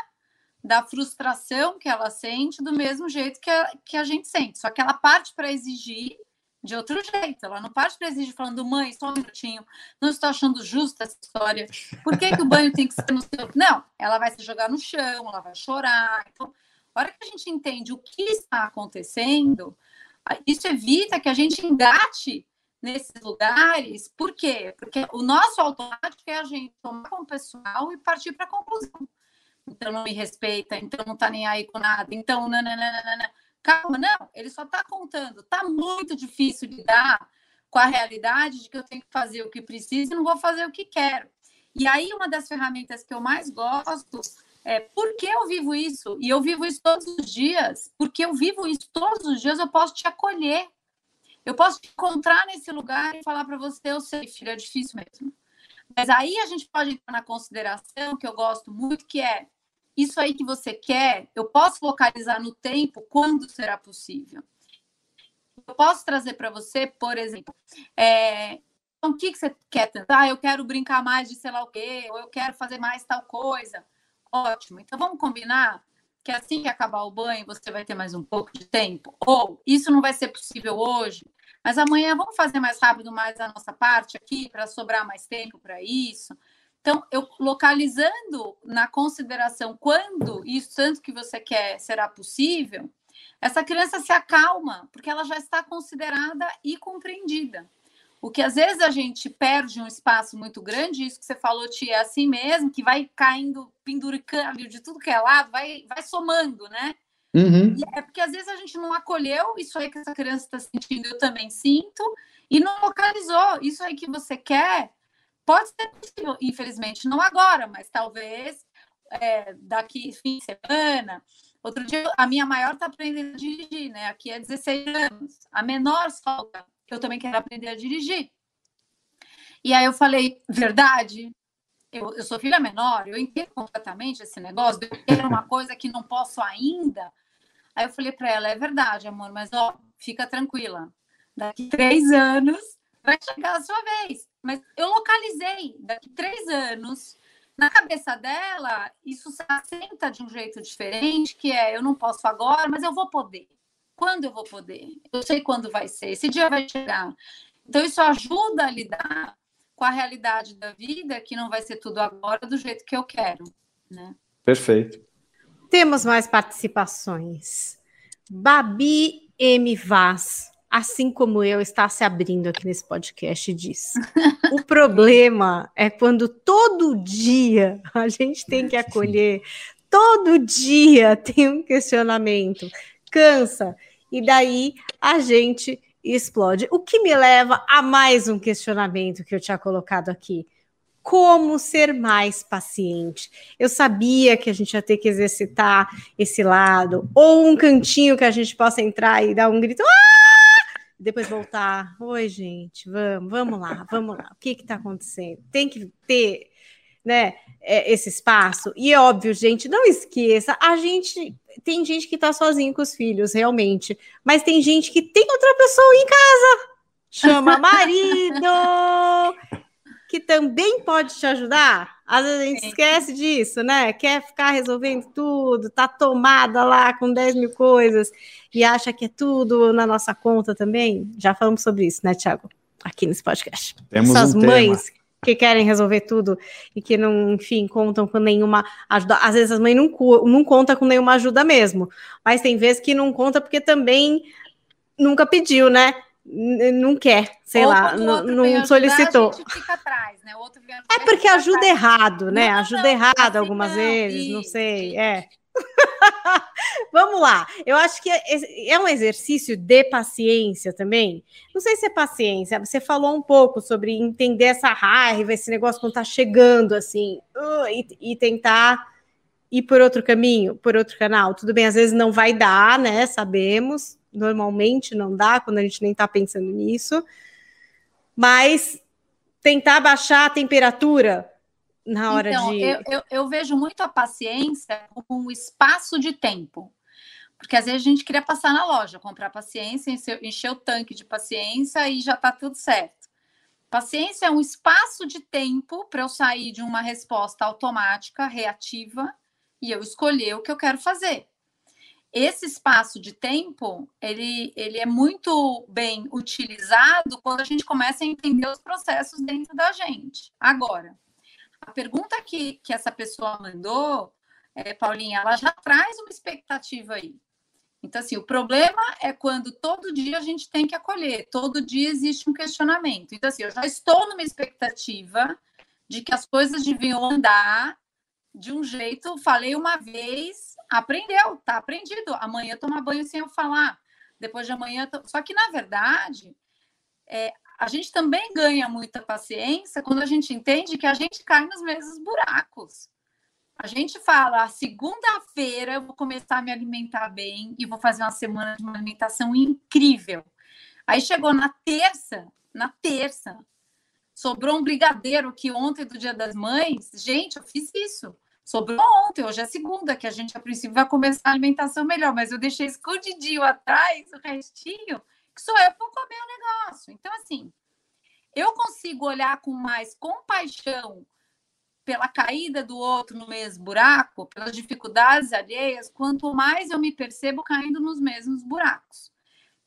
da frustração que ela sente do mesmo jeito que a, que a gente sente. Só que ela parte para exigir de outro jeito. Ela não parte para exigir falando, mãe, só um minutinho, não estou achando justa essa história. Por que, que o banho tem que ser no seu. Não, ela vai se jogar no chão, ela vai chorar. Então, a hora que a gente entende o que está acontecendo, isso evita que a gente engate nesses lugares. Por quê? Porque o nosso automático é a gente tomar com o pessoal e partir para a conclusão. Então não me respeita, então não tá nem aí com nada, então nananana. Calma, não, ele só está contando. Tá muito difícil lidar com a realidade de que eu tenho que fazer o que preciso e não vou fazer o que quero. E aí, uma das ferramentas que eu mais gosto é por que eu vivo isso? E eu vivo isso todos os dias. Porque eu vivo isso todos os dias, eu posso te acolher. Eu posso te encontrar nesse lugar e falar para você, eu sei, filho, é difícil mesmo. Mas aí a gente pode entrar na consideração que eu gosto muito, que é isso aí que você quer, eu posso localizar no tempo quando será possível. Eu posso trazer para você, por exemplo, é, então, o que, que você quer tentar? Ah, eu quero brincar mais de sei lá o quê, ou eu quero fazer mais tal coisa. Ótimo. Então vamos combinar que assim que acabar o banho, você vai ter mais um pouco de tempo. Ou isso não vai ser possível hoje, mas amanhã vamos fazer mais rápido mais a nossa parte aqui para sobrar mais tempo para isso. Então, eu localizando na consideração quando isso tanto que você quer será possível, essa criança se acalma, porque ela já está considerada e compreendida. O que às vezes a gente perde um espaço muito grande, isso que você falou, Tia, é assim mesmo, que vai caindo, penduricando de tudo que é lado, vai, vai somando, né? Uhum. É porque às vezes a gente não acolheu isso aí que essa criança está sentindo, eu também sinto, e não localizou. Isso aí que você quer, pode ser possível, infelizmente, não agora, mas talvez é, daqui fim de semana. Outro dia, a minha maior está aprendendo a dirigir, né? Aqui é 16 anos. A menor solta eu também quero aprender a dirigir. E aí eu falei, verdade? Eu, eu sou filha menor, eu entendo completamente esse negócio, eu quero uma coisa que não posso ainda. Aí eu falei para ela, é verdade, amor, mas ó, fica tranquila. Daqui três anos vai chegar a sua vez. Mas eu localizei, daqui três anos, na cabeça dela, isso se assenta de um jeito diferente, que é, eu não posso agora, mas eu vou poder. Quando eu vou poder? Eu sei quando vai ser. Esse dia vai chegar. Então, isso ajuda a lidar com a realidade da vida, que não vai ser tudo agora do jeito que eu quero. Né? Perfeito. Temos mais participações. Babi M. Vaz, assim como eu, está se abrindo aqui nesse podcast e diz: (laughs) o problema é quando todo dia a gente tem que acolher, todo dia tem um questionamento cansa, e daí a gente explode. O que me leva a mais um questionamento que eu tinha colocado aqui. Como ser mais paciente? Eu sabia que a gente ia ter que exercitar esse lado, ou um cantinho que a gente possa entrar e dar um grito, ah! depois voltar. Oi, gente, vamos, vamos lá, vamos lá. O que está acontecendo? Tem que ter né, esse espaço. E é óbvio, gente, não esqueça, a gente tem gente que tá sozinho com os filhos, realmente, mas tem gente que tem outra pessoa em casa. chama marido, (laughs) que também pode te ajudar. Às vezes a gente Sim. esquece disso, né? Quer ficar resolvendo tudo, tá tomada lá com 10 mil coisas e acha que é tudo na nossa conta também. Já falamos sobre isso, né, Tiago? Aqui nesse podcast. Temos Essas um mães tema. que querem resolver tudo e que não, enfim, contam com nenhuma ajuda. Às vezes as mães não, não contam com nenhuma ajuda mesmo, mas tem vezes que não conta porque também nunca pediu, né? Não quer, sei lá, não, não solicitou. Atrás, né? é porque ajuda atrás. errado, né? Não, ajuda não, errado assim, algumas vezes, isso, não sei, é. (laughs) Vamos lá, eu acho que é, é, um exercício de paciência também. Não sei se é paciência, você falou um pouco sobre entender essa raiva, esse negócio quando tá chegando assim, uh, e, e tentar ir por outro caminho, por outro canal. Tudo bem, às vezes não vai dar, né? Sabemos, normalmente não dá quando a gente nem está pensando nisso, mas tentar baixar a temperatura na hora então, de. Eu, eu, eu vejo muito a paciência como um espaço de tempo. Porque às vezes a gente queria passar na loja, comprar paciência, encher, encher o tanque de paciência e já está tudo certo. Paciência é um espaço de tempo para eu sair de uma resposta automática, reativa, e eu escolher o que eu quero fazer esse espaço de tempo ele, ele é muito bem utilizado quando a gente começa a entender os processos dentro da gente. Agora, a pergunta que, que essa pessoa mandou, é, Paulinha, ela já traz uma expectativa aí. Então, assim, o problema é quando todo dia a gente tem que acolher, todo dia existe um questionamento. Então, assim, eu já estou numa expectativa de que as coisas deviam andar de um jeito, falei uma vez, aprendeu, tá aprendido. Amanhã tomar banho sem eu falar. Depois de amanhã. To... Só que, na verdade, é, a gente também ganha muita paciência quando a gente entende que a gente cai nos mesmos buracos. A gente fala, segunda-feira eu vou começar a me alimentar bem e vou fazer uma semana de uma alimentação incrível. Aí chegou na terça, na terça, sobrou um brigadeiro que ontem do Dia das Mães, gente, eu fiz isso. Sobrou ontem, hoje é segunda, que a gente a princípio vai começar a alimentação melhor, mas eu deixei escondidinho atrás o restinho, que sou eu que vou comer o negócio. Então, assim, eu consigo olhar com mais compaixão pela caída do outro no mesmo buraco, pelas dificuldades alheias, quanto mais eu me percebo caindo nos mesmos buracos.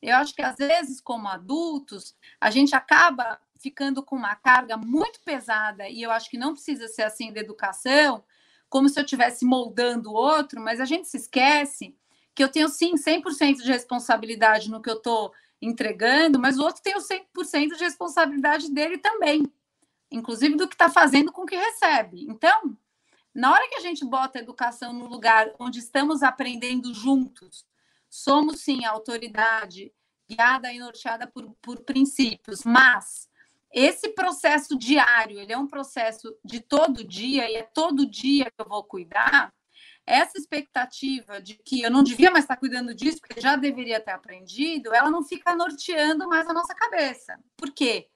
Eu acho que às vezes, como adultos, a gente acaba ficando com uma carga muito pesada, e eu acho que não precisa ser assim da educação, como se eu estivesse moldando o outro, mas a gente se esquece que eu tenho sim 100% de responsabilidade no que eu estou entregando, mas o outro tem o 100% de responsabilidade dele também, inclusive do que está fazendo com o que recebe. Então, na hora que a gente bota a educação no lugar onde estamos aprendendo juntos, somos sim a autoridade guiada e norteada por, por princípios, mas esse processo diário, ele é um processo de todo dia e é todo dia que eu vou cuidar. Essa expectativa de que eu não devia mais estar cuidando disso, porque já deveria ter aprendido, ela não fica norteando mais a nossa cabeça. Por quê?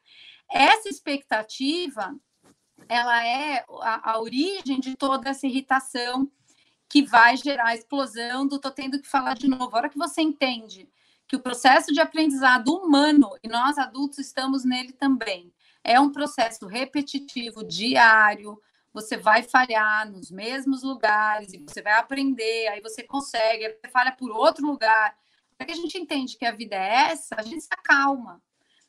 Essa expectativa, ela é a, a origem de toda essa irritação que vai gerar a explosão do tô tendo que falar de novo. A hora que você entende que o processo de aprendizado humano, e nós adultos estamos nele também, é um processo repetitivo, diário, você vai falhar nos mesmos lugares e você vai aprender, aí você consegue, aí você falha por outro lugar. Para que a gente entende que a vida é essa, a gente se acalma.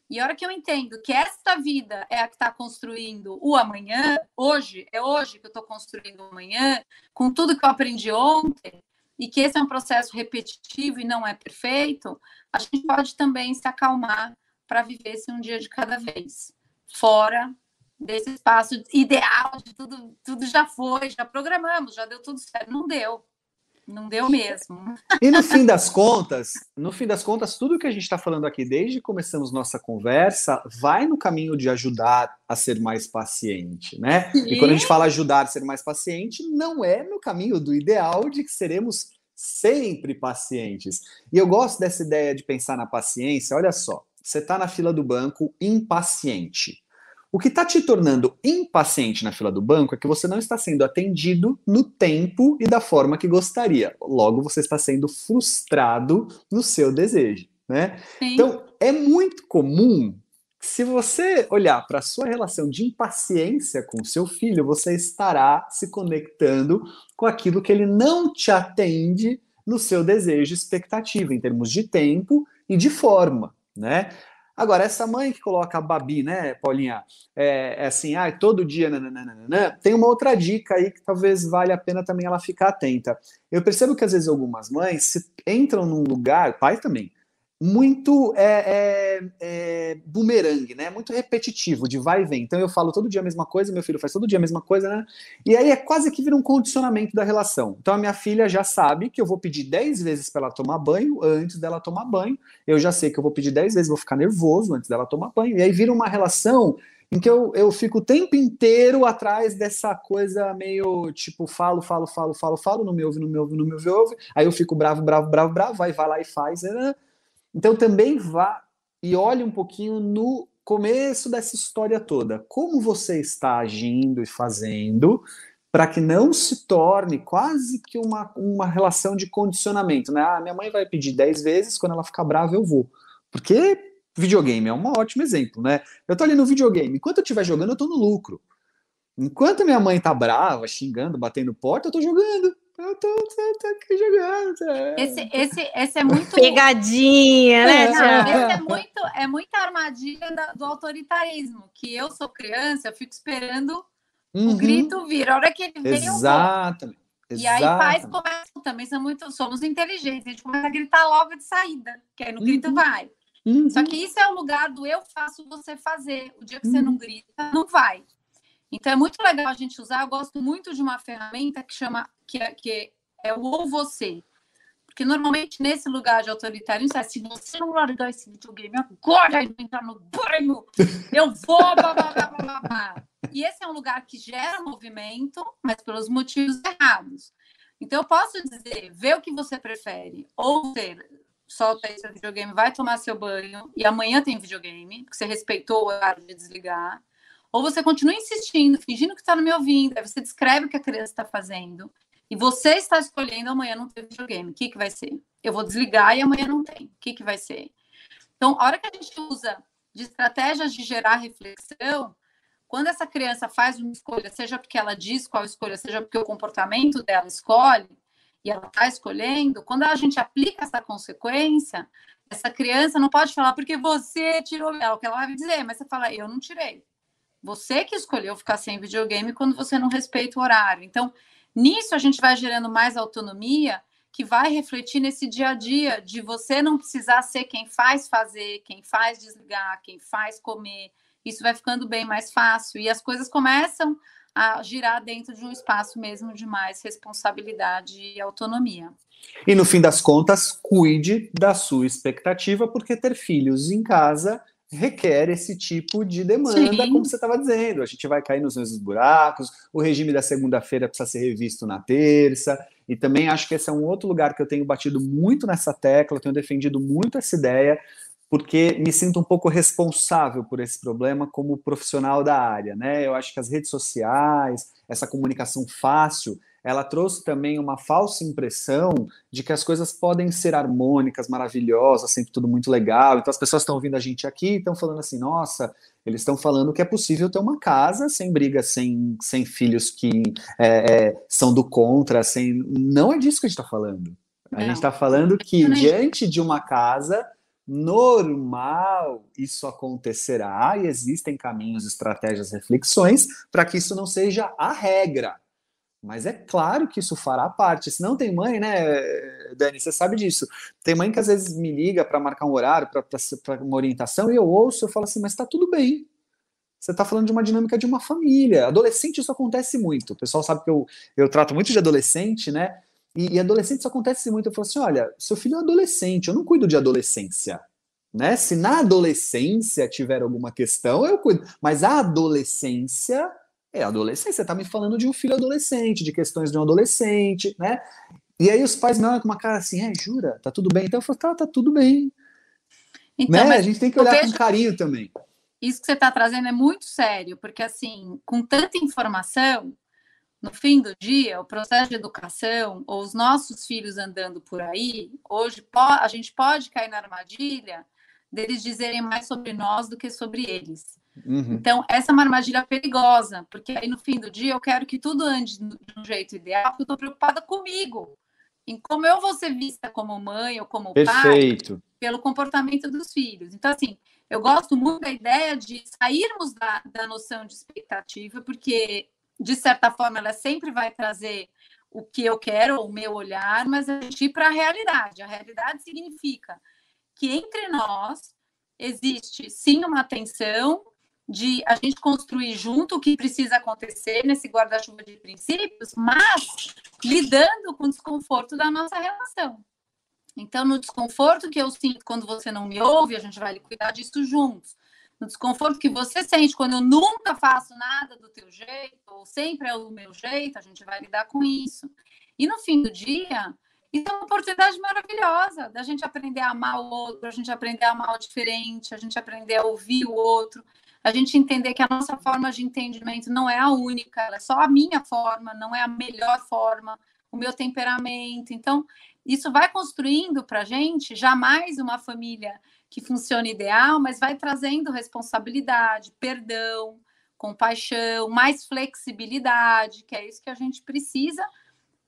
E a hora que eu entendo que esta vida é a que está construindo o amanhã, hoje, é hoje que eu estou construindo o amanhã, com tudo que eu aprendi ontem, e que esse é um processo repetitivo e não é perfeito, a gente pode também se acalmar para viver esse um dia de cada vez, fora desse espaço ideal de tudo, tudo já foi, já programamos, já deu tudo certo, não deu. Não deu mesmo. E no fim das contas, no fim das contas, tudo que a gente está falando aqui desde que começamos nossa conversa vai no caminho de ajudar a ser mais paciente, né? Sim. E quando a gente fala ajudar a ser mais paciente, não é no caminho do ideal de que seremos sempre pacientes. E eu gosto dessa ideia de pensar na paciência. Olha só, você está na fila do banco impaciente. O que está te tornando impaciente na fila do banco é que você não está sendo atendido no tempo e da forma que gostaria. Logo, você está sendo frustrado no seu desejo, né? Então, é muito comum se você olhar para a sua relação de impaciência com o seu filho, você estará se conectando com aquilo que ele não te atende no seu desejo e expectativa, em termos de tempo e de forma, né? Agora, essa mãe que coloca a Babi, né, Paulinha, é, é assim, ah, todo dia, nananana, tem uma outra dica aí que talvez valha a pena também ela ficar atenta. Eu percebo que às vezes algumas mães se entram num lugar, pai também, muito é, é, é, bumerangue, né? Muito repetitivo, de vai e vem. Então eu falo todo dia a mesma coisa, meu filho faz todo dia a mesma coisa, né? E aí é quase que vira um condicionamento da relação. Então a minha filha já sabe que eu vou pedir 10 vezes para ela tomar banho antes dela tomar banho. Eu já sei que eu vou pedir 10 vezes, vou ficar nervoso antes dela tomar banho. E aí vira uma relação em que eu, eu fico o tempo inteiro atrás dessa coisa meio tipo, falo, falo, falo, falo, falo, não me ouve, não me ouve, não me ouve, ouve. Aí eu fico bravo, bravo, bravo, bravo, aí vai lá e faz. Né? Então também vá e olhe um pouquinho no começo dessa história toda. Como você está agindo e fazendo para que não se torne quase que uma, uma relação de condicionamento, né? Ah, minha mãe vai pedir 10 vezes, quando ela ficar brava eu vou. Porque videogame é um ótimo exemplo, né? Eu tô ali no videogame, enquanto eu estiver jogando eu tô no lucro. Enquanto minha mãe tá brava, xingando, batendo porta, eu tô jogando. Eu tô, tô, tô aqui jogando. Tá? Esse, esse, esse é muito. (laughs) Pegadinha, né? Não, esse é muito, é muita armadilha da, do autoritarismo. Que eu sou criança, eu fico esperando uhum. o grito vir. A hora que ele vem, Exatamente. Eu E aí pais começam também, são muito, somos inteligentes, a gente começa a gritar logo de saída, que aí no grito uhum. vai. Uhum. Só que isso é o lugar do eu faço você fazer. O dia que você não uhum. grita, não vai. Então é muito legal a gente usar. Eu gosto muito de uma ferramenta que chama que é, que é o ou você. Porque normalmente nesse lugar de autoritarismo, se você não largar esse videogame agora e entrar no banho, eu vou. Blá, blá, blá, blá, E esse é um lugar que gera movimento, mas pelos motivos errados. Então eu posso dizer, vê o que você prefere, ou ter, solta esse videogame, vai tomar seu banho, e amanhã tem videogame, porque você respeitou o horário de desligar. Ou você continua insistindo, fingindo que está me ouvindo, aí você descreve o que a criança está fazendo, e você está escolhendo amanhã não ter videogame. O que, que vai ser? Eu vou desligar e amanhã não tem. O que, que vai ser? Então, a hora que a gente usa de estratégias de gerar reflexão, quando essa criança faz uma escolha, seja porque ela diz qual escolha, seja porque o comportamento dela escolhe, e ela está escolhendo, quando a gente aplica essa consequência, essa criança não pode falar porque você tirou. É o que ela vai dizer, mas você fala, eu não tirei. Você que escolheu ficar sem videogame quando você não respeita o horário. Então, nisso a gente vai gerando mais autonomia que vai refletir nesse dia a dia de você não precisar ser quem faz fazer, quem faz desligar, quem faz comer. Isso vai ficando bem mais fácil e as coisas começam a girar dentro de um espaço mesmo de mais responsabilidade e autonomia. E no fim das contas, cuide da sua expectativa, porque ter filhos em casa requer esse tipo de demanda, Sim. como você estava dizendo. A gente vai cair nos mesmos buracos, o regime da segunda-feira precisa ser revisto na terça, e também acho que esse é um outro lugar que eu tenho batido muito nessa tecla, tenho defendido muito essa ideia, porque me sinto um pouco responsável por esse problema como profissional da área, né? Eu acho que as redes sociais, essa comunicação fácil, ela trouxe também uma falsa impressão de que as coisas podem ser harmônicas, maravilhosas, sempre tudo muito legal. Então as pessoas estão ouvindo a gente aqui e estão falando assim, nossa, eles estão falando que é possível ter uma casa sem briga, sem, sem filhos que é, é, são do contra, sem. Não é disso que a gente está falando. A Não. gente está falando que diante de uma casa normal isso acontecerá e existem caminhos, estratégias, reflexões para que isso não seja a regra. Mas é claro que isso fará parte. Se não tem mãe, né, Dani, você sabe disso. Tem mãe que às vezes me liga para marcar um horário, para uma orientação, e eu ouço, eu falo assim, mas está tudo bem. Você está falando de uma dinâmica de uma família. Adolescente, isso acontece muito. O pessoal sabe que eu, eu trato muito de adolescente, né? E, e adolescente, isso acontece muito. Eu falo assim: olha, seu filho é adolescente, eu não cuido de adolescência. Né? Se na adolescência tiver alguma questão, eu cuido. Mas a adolescência é adolescente, você está me falando de um filho adolescente, de questões de um adolescente, né? E aí os pais me olham com uma cara assim, é, jura? Tá tudo bem? Então eu falo, tá, tá tudo bem. Então, né? A gente tem que olhar vejo... com carinho também. Isso que você está trazendo é muito sério, porque assim, com tanta informação, no fim do dia, o processo de educação, ou os nossos filhos andando por aí, hoje a gente pode cair na armadilha deles dizerem mais sobre nós do que sobre eles. Uhum. Então, essa é uma armadilha perigosa, porque aí no fim do dia eu quero que tudo ande de um jeito ideal, porque eu estou preocupada comigo, em como eu vou ser vista como mãe ou como Perfeito. pai, pelo comportamento dos filhos. Então, assim, eu gosto muito da ideia de sairmos da, da noção de expectativa, porque, de certa forma, ela sempre vai trazer o que eu quero, o meu olhar, mas a gente ir para a realidade. A realidade significa que entre nós existe sim uma tensão de a gente construir junto o que precisa acontecer nesse guarda-chuva de princípios, mas lidando com o desconforto da nossa relação. Então, no desconforto que eu sinto quando você não me ouve, a gente vai cuidar disso juntos. No desconforto que você sente quando eu nunca faço nada do teu jeito, ou sempre é o meu jeito, a gente vai lidar com isso. E no fim do dia, isso é uma oportunidade maravilhosa da gente aprender a amar o outro, a gente aprender a amar o diferente, a gente aprender a ouvir o outro, a gente entender que a nossa forma de entendimento não é a única, é só a minha forma, não é a melhor forma, o meu temperamento. Então, isso vai construindo para a gente jamais uma família que funcione ideal, mas vai trazendo responsabilidade, perdão, compaixão, mais flexibilidade, que é isso que a gente precisa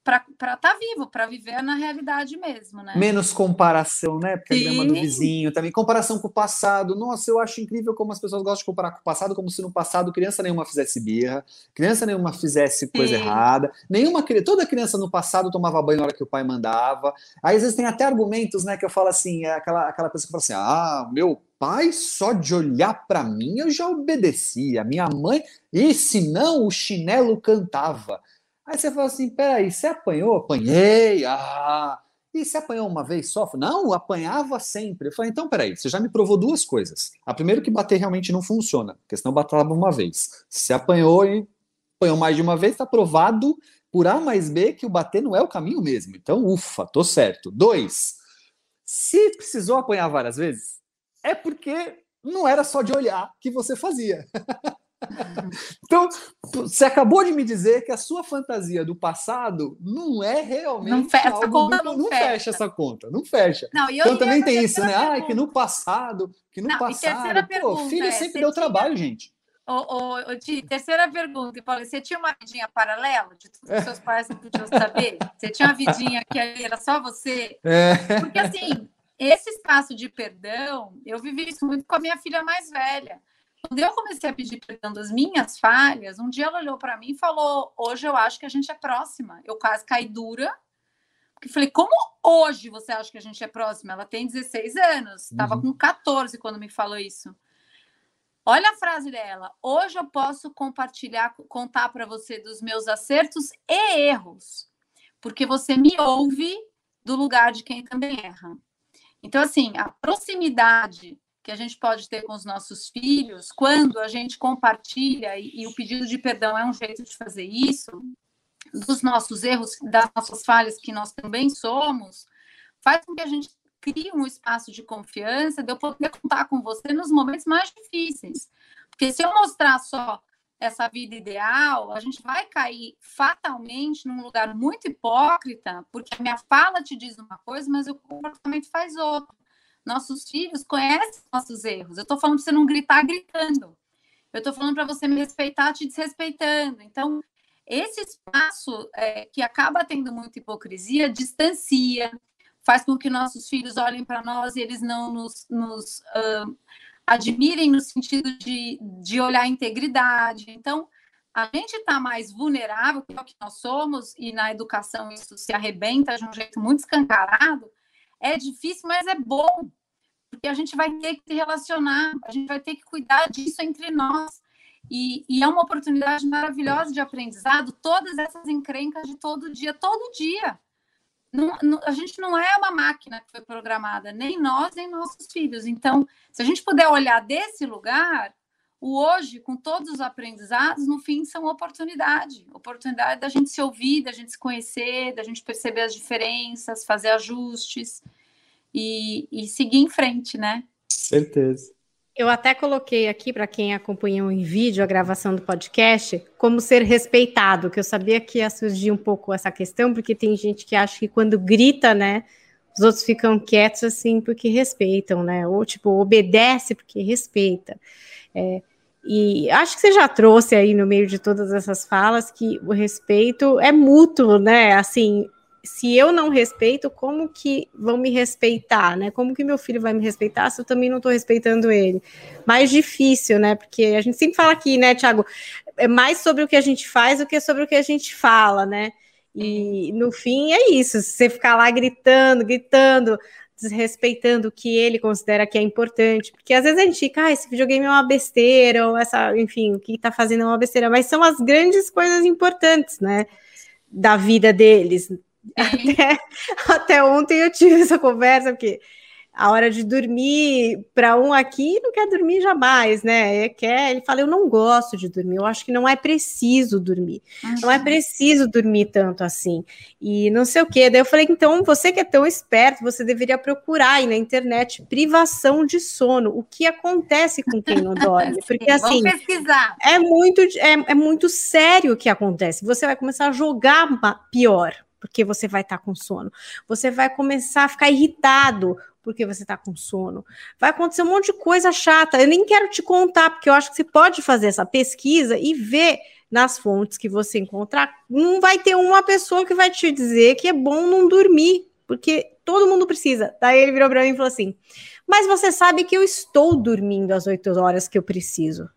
para estar tá vivo, para viver na realidade mesmo, né? Menos comparação, né? Porque Sim. a grama do vizinho também. Comparação com o passado. Nossa, eu acho incrível como as pessoas gostam de comparar com o passado, como se no passado criança nenhuma fizesse birra, criança nenhuma fizesse coisa Sim. errada, nenhuma toda criança no passado tomava banho na hora que o pai mandava. Aí às vezes tem até argumentos, né? Que eu falo assim, é aquela, aquela pessoa que fala assim: ah, meu pai, só de olhar para mim, eu já obedecia. Minha mãe, e se não, o chinelo cantava. Aí você fala assim: peraí, você apanhou? Apanhei, ah. E você apanhou uma vez só? Não, apanhava sempre. Eu falei, então, peraí, você já me provou duas coisas. A primeira que bater realmente não funciona, porque senão batava uma vez. Se apanhou e apanhou mais de uma vez, está provado por A mais B que o bater não é o caminho mesmo. Então, ufa, tô certo. Dois, se precisou apanhar várias vezes, é porque não era só de olhar que você fazia. (laughs) (laughs) então, você acabou de me dizer que a sua fantasia do passado não é realmente. Não fecha algo conta, não, não fecha. fecha. essa conta, não fecha. Não, então também tem isso, né? Ah, que no passado, que no não, passado. Pô, filho é, sempre deu tinha... trabalho, gente. Ô, ô, ô, Di, terceira pergunta, Paulo, você tinha uma vidinha paralela de tudo que seus pais não podiam saber? Você tinha uma vidinha que era só você? É. Porque assim, esse espaço de perdão, eu vivi isso muito com a minha filha mais velha. Quando eu comecei a pedir perdão das minhas falhas, um dia ela olhou para mim e falou: Hoje eu acho que a gente é próxima. Eu quase caí dura, porque falei: Como hoje você acha que a gente é próxima? Ela tem 16 anos, estava uhum. com 14 quando me falou isso. Olha a frase dela. Hoje eu posso compartilhar, contar para você dos meus acertos e erros, porque você me ouve do lugar de quem também erra. Então, assim, a proximidade que a gente pode ter com os nossos filhos, quando a gente compartilha, e, e o pedido de perdão é um jeito de fazer isso, dos nossos erros, das nossas falhas, que nós também somos, faz com que a gente crie um espaço de confiança, de eu poder contar com você nos momentos mais difíceis. Porque se eu mostrar só essa vida ideal, a gente vai cair fatalmente num lugar muito hipócrita, porque a minha fala te diz uma coisa, mas o comportamento faz outra. Nossos filhos conhecem nossos erros. Eu estou falando para você não gritar gritando. Eu estou falando para você me respeitar te desrespeitando. Então, esse espaço é, que acaba tendo muita hipocrisia distancia, faz com que nossos filhos olhem para nós e eles não nos, nos uh, admirem no sentido de, de olhar a integridade. Então, a gente está mais vulnerável, que é o que nós somos, e na educação isso se arrebenta de um jeito muito escancarado. É difícil, mas é bom, porque a gente vai ter que se relacionar, a gente vai ter que cuidar disso entre nós. E, e, é uma oportunidade maravilhosa de aprendizado, todas essas encrencas de todo dia, todo dia. Não, não, a gente não é uma máquina que foi programada, nem nós, nem nossos filhos. Então, se a gente puder olhar desse lugar, o hoje, com todos os aprendizados, no fim, são oportunidade. Oportunidade da gente se ouvir, da gente se conhecer, da gente perceber as diferenças, fazer ajustes e, e seguir em frente, né? Certeza. Eu até coloquei aqui para quem acompanhou em vídeo a gravação do podcast, como ser respeitado, que eu sabia que ia surgir um pouco essa questão, porque tem gente que acha que quando grita, né, Os outros ficam quietos assim porque respeitam, né? Ou tipo, obedece porque respeita. É, e acho que você já trouxe aí no meio de todas essas falas que o respeito é mútuo, né? Assim, se eu não respeito, como que vão me respeitar, né? Como que meu filho vai me respeitar se eu também não estou respeitando ele? Mais difícil, né? Porque a gente sempre fala aqui, né, Tiago? É mais sobre o que a gente faz do que sobre o que a gente fala, né? E no fim é isso, você ficar lá gritando, gritando, desrespeitando o que ele considera que é importante, porque às vezes a gente fica, ah, esse videogame é uma besteira, ou essa, enfim, o que está fazendo é uma besteira, mas são as grandes coisas importantes, né, da vida deles. (laughs) Até, até ontem eu tive essa conversa, porque a hora de dormir para um aqui não quer dormir jamais, né? É, quer, ele fala, eu não gosto de dormir, eu acho que não é preciso dormir, uhum. não é preciso dormir tanto assim, e não sei o que. Daí eu falei, então você que é tão esperto, você deveria procurar aí na internet privação de sono, o que acontece com quem não dorme, (laughs) porque assim é muito é, é muito sério o que acontece. Você vai começar a jogar pior porque você vai estar tá com sono. Você vai começar a ficar irritado porque você está com sono. Vai acontecer um monte de coisa chata. Eu nem quero te contar, porque eu acho que você pode fazer essa pesquisa e ver nas fontes que você encontrar. Não vai ter uma pessoa que vai te dizer que é bom não dormir, porque todo mundo precisa. Daí ele virou para mim e falou assim: Mas você sabe que eu estou dormindo as oito horas que eu preciso.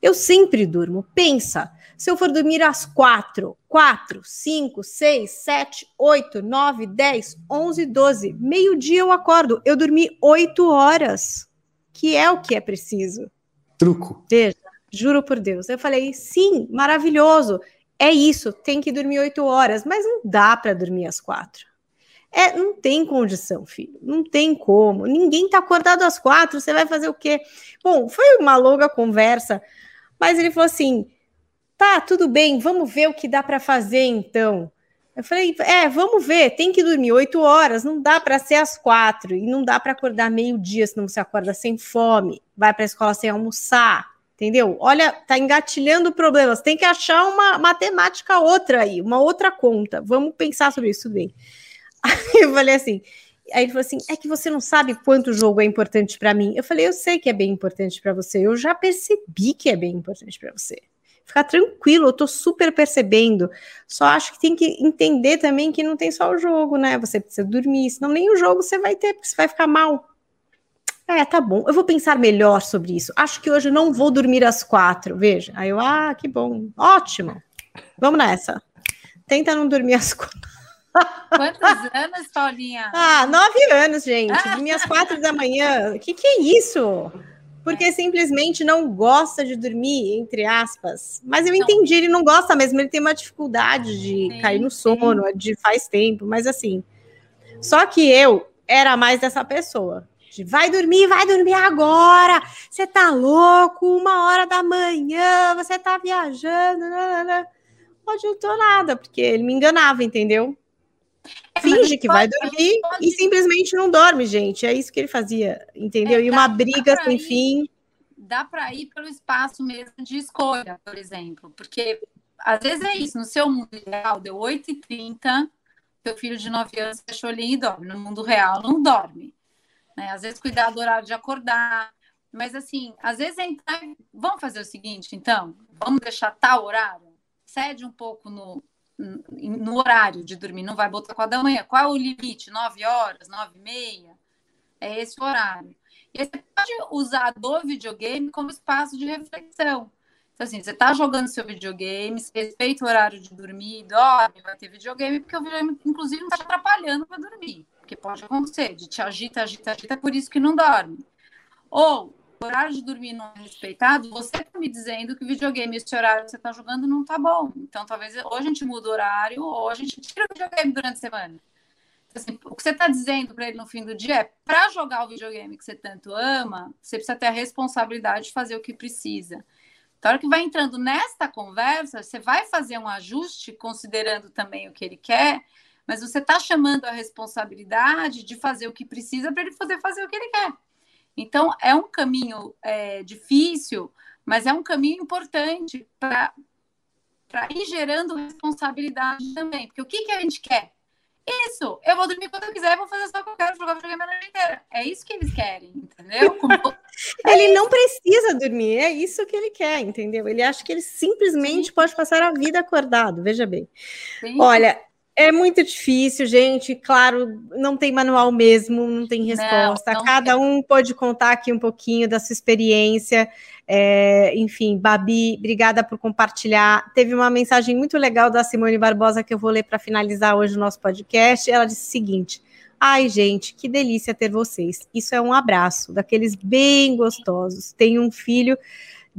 Eu sempre durmo. Pensa, se eu for dormir às quatro, quatro, cinco, seis, sete, oito, nove, dez, onze, doze, meio-dia eu acordo. Eu dormi oito horas, que é o que é preciso. Truco. Veja, juro por Deus. Eu falei, sim, maravilhoso. É isso, tem que dormir oito horas, mas não dá para dormir às quatro. É, não tem condição, filho. Não tem como. Ninguém está acordado às quatro. Você vai fazer o quê? Bom, foi uma longa conversa, mas ele falou assim: Tá, tudo bem, vamos ver o que dá para fazer então. Eu falei, é, vamos ver, tem que dormir oito horas, não dá para ser às quatro, e não dá para acordar meio-dia, senão você acorda sem fome, vai para a escola sem almoçar, entendeu? Olha, tá engatilhando problemas, tem que achar uma matemática outra aí, uma outra conta, vamos pensar sobre isso bem. (laughs) Aí eu falei assim, aí ele falou assim, é que você não sabe quanto o jogo é importante para mim. Eu falei, eu sei que é bem importante para você, eu já percebi que é bem importante para você. Ficar tranquilo, eu tô super percebendo. Só acho que tem que entender também que não tem só o jogo, né? Você precisa dormir, senão nem o jogo você vai ter, porque você vai ficar mal. É, tá bom. Eu vou pensar melhor sobre isso. Acho que hoje eu não vou dormir às quatro. Veja. Aí eu, ah, que bom. Ótimo. Vamos nessa. Tenta não dormir às quatro. Quantos (laughs) anos, Paulinha? Ah, nove anos, gente. Dormir às quatro da manhã. O que, que é isso? Porque simplesmente não gosta de dormir, entre aspas. Mas eu entendi, ele não gosta mesmo, ele tem uma dificuldade de sim, cair no sono, sim. de faz tempo, mas assim. Só que eu era mais dessa pessoa. De, vai dormir, vai dormir agora. Você tá louco? Uma hora da manhã, você tá viajando. Não, não, não adiantou nada, porque ele me enganava, entendeu? É, Finge que vai dormir pode... e simplesmente não dorme, gente. É isso que ele fazia, entendeu? É, e uma briga sem ir, fim. Dá para ir pelo espaço mesmo de escolha, por exemplo, porque às vezes é isso, no seu mundo ideal, deu 8h30, seu filho de 9 anos fechou ali e dorme. No mundo real, não dorme. Né? Às vezes cuidar do horário de acordar. Mas assim, às vezes é entrar. Vamos fazer o seguinte, então? Vamos deixar tal horário? Cede um pouco no, no horário de dormir, não vai botar quatro da manhã. Qual é o limite? Nove horas, nove e meia? É esse horário. E você pode usar do videogame como espaço de reflexão. Então, assim, você está jogando seu videogame, respeita o horário de dormir, dorme, vai ter videogame, porque o videogame, inclusive, não está atrapalhando para dormir. Porque pode acontecer, de te agita, agita, agita, por isso que não dorme. Ou horário de dormir não é respeitado, você está me dizendo que o videogame, esse horário que você está jogando, não está bom. Então, talvez ou a gente muda o horário, ou a gente tira o videogame durante a semana. Então, assim, o que você está dizendo para ele no fim do dia é: para jogar o videogame que você tanto ama, você precisa ter a responsabilidade de fazer o que precisa. Então, a hora que vai entrando nesta conversa, você vai fazer um ajuste, considerando também o que ele quer, mas você está chamando a responsabilidade de fazer o que precisa para ele poder fazer o que ele quer. Então, é um caminho é, difícil, mas é um caminho importante para ir gerando responsabilidade também. Porque o que, que a gente quer? Isso, eu vou dormir quando eu quiser, vou fazer só o que eu quero, jogar videogame a noite inteira. É isso que eles querem, entendeu? (laughs) Ele não precisa dormir, é isso que ele quer, entendeu? Ele acha que ele simplesmente Sim. pode passar a vida acordado, veja bem. Sim. Olha, é muito difícil, gente. Claro, não tem manual mesmo, não tem resposta. Não, não Cada tem. um pode contar aqui um pouquinho da sua experiência. É, enfim, Babi, obrigada por compartilhar. Teve uma mensagem muito legal da Simone Barbosa que eu vou ler para finalizar hoje o nosso podcast. Ela disse o seguinte: Ai, gente, que delícia ter vocês. Isso é um abraço, daqueles bem gostosos. Tenho um filho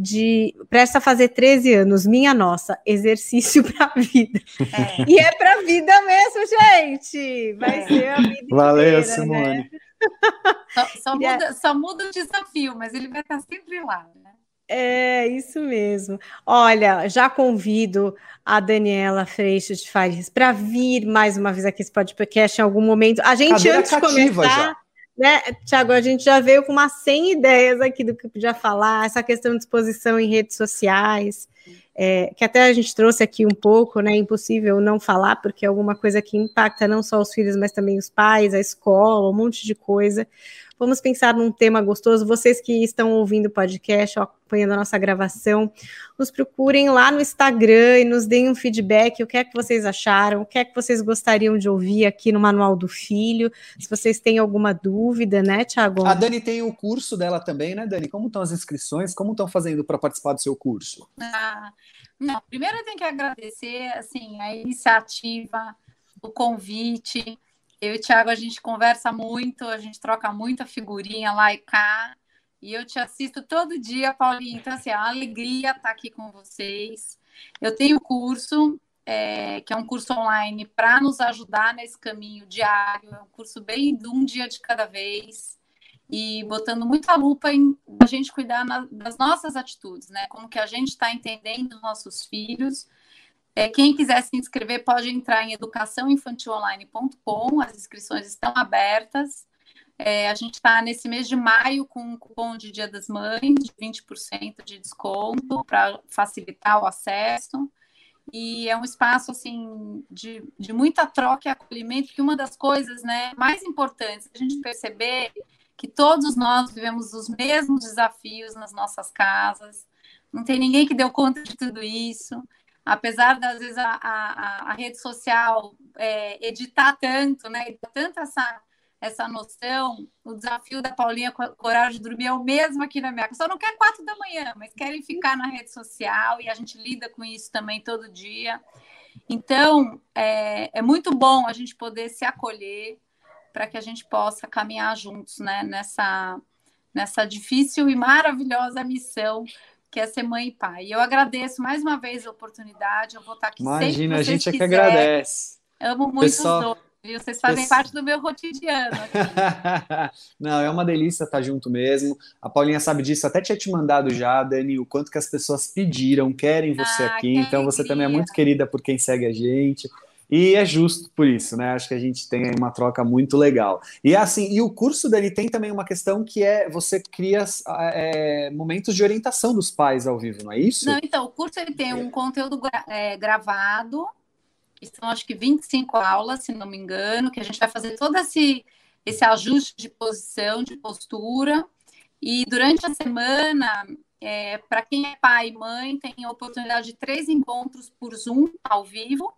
de presta a fazer 13 anos, minha nossa, exercício (laughs) para a vida. É. E é para a vida mesmo, gente. Vai é. ser a vida Valeu, inteira, né? Simone. Né? Só, só, (laughs) muda, só, muda, o desafio, mas ele vai estar sempre lá, né? É, isso mesmo. Olha, já convido a Daniela Freixas de Fares para vir mais uma vez aqui esse podcast em algum momento. A gente, Cadeira antes de começar... Já né, Tiago, a gente já veio com umas 100 ideias aqui do que podia falar, essa questão de exposição em redes sociais, é, que até a gente trouxe aqui um pouco, né? Impossível não falar, porque é alguma coisa que impacta não só os filhos, mas também os pais, a escola, um monte de coisa. Vamos pensar num tema gostoso. Vocês que estão ouvindo o podcast, acompanhando a nossa gravação, nos procurem lá no Instagram e nos deem um feedback. O que é que vocês acharam? O que é que vocês gostariam de ouvir aqui no Manual do Filho? Se vocês têm alguma dúvida, né, Tiago? A Dani tem o curso dela também, né, Dani? Como estão as inscrições? Como estão fazendo para participar do seu curso? Ah, não, primeiro eu tenho que agradecer assim, a iniciativa, o convite. Eu e o Thiago, a gente conversa muito, a gente troca muita figurinha lá e cá. E eu te assisto todo dia, Paulinho. Então, assim, é uma alegria estar aqui com vocês. Eu tenho curso, é, que é um curso online para nos ajudar nesse caminho diário. É um curso bem de um dia de cada vez. E botando muita lupa em a gente cuidar na, das nossas atitudes, né? Como que a gente está entendendo os nossos filhos é, quem quiser se inscrever pode entrar em educaçãoinfantilonline.com, as inscrições estão abertas. É, a gente está nesse mês de maio com um cupom de Dia das Mães de 20% de desconto para facilitar o acesso. E é um espaço assim de, de muita troca e acolhimento, que uma das coisas né, mais importantes a gente perceber que todos nós vivemos os mesmos desafios nas nossas casas, não tem ninguém que deu conta de tudo isso apesar das vezes a, a, a rede social é, editar tanto, né, e tanto essa essa noção, o desafio da Paulinha com o horário de dormir é o mesmo aqui na minha casa. Só não quer quatro da manhã, mas querem ficar na rede social e a gente lida com isso também todo dia. Então, é, é muito bom a gente poder se acolher para que a gente possa caminhar juntos né, nessa, nessa difícil e maravilhosa missão que é ser mãe e pai. Eu agradeço mais uma vez a oportunidade, eu vou estar aqui Imagina, sempre a gente é que agradece. Amo muito Pessoal... os dois. Viu? Vocês fazem parte do meu cotidiano. (laughs) Não, é uma delícia estar junto mesmo. A Paulinha sabe disso, até tinha te mandado já, Dani, o quanto que as pessoas pediram, querem você ah, aqui. Então você também é muito querida por quem segue a gente. E é justo por isso, né? Acho que a gente tem uma troca muito legal. E assim, e o curso dele tem também uma questão que é você cria é, momentos de orientação dos pais ao vivo, não é isso? Não, então, o curso ele tem um conteúdo é, gravado, são acho que 25 aulas, se não me engano, que a gente vai fazer todo esse, esse ajuste de posição, de postura. E durante a semana, é, para quem é pai e mãe, tem a oportunidade de três encontros por Zoom ao vivo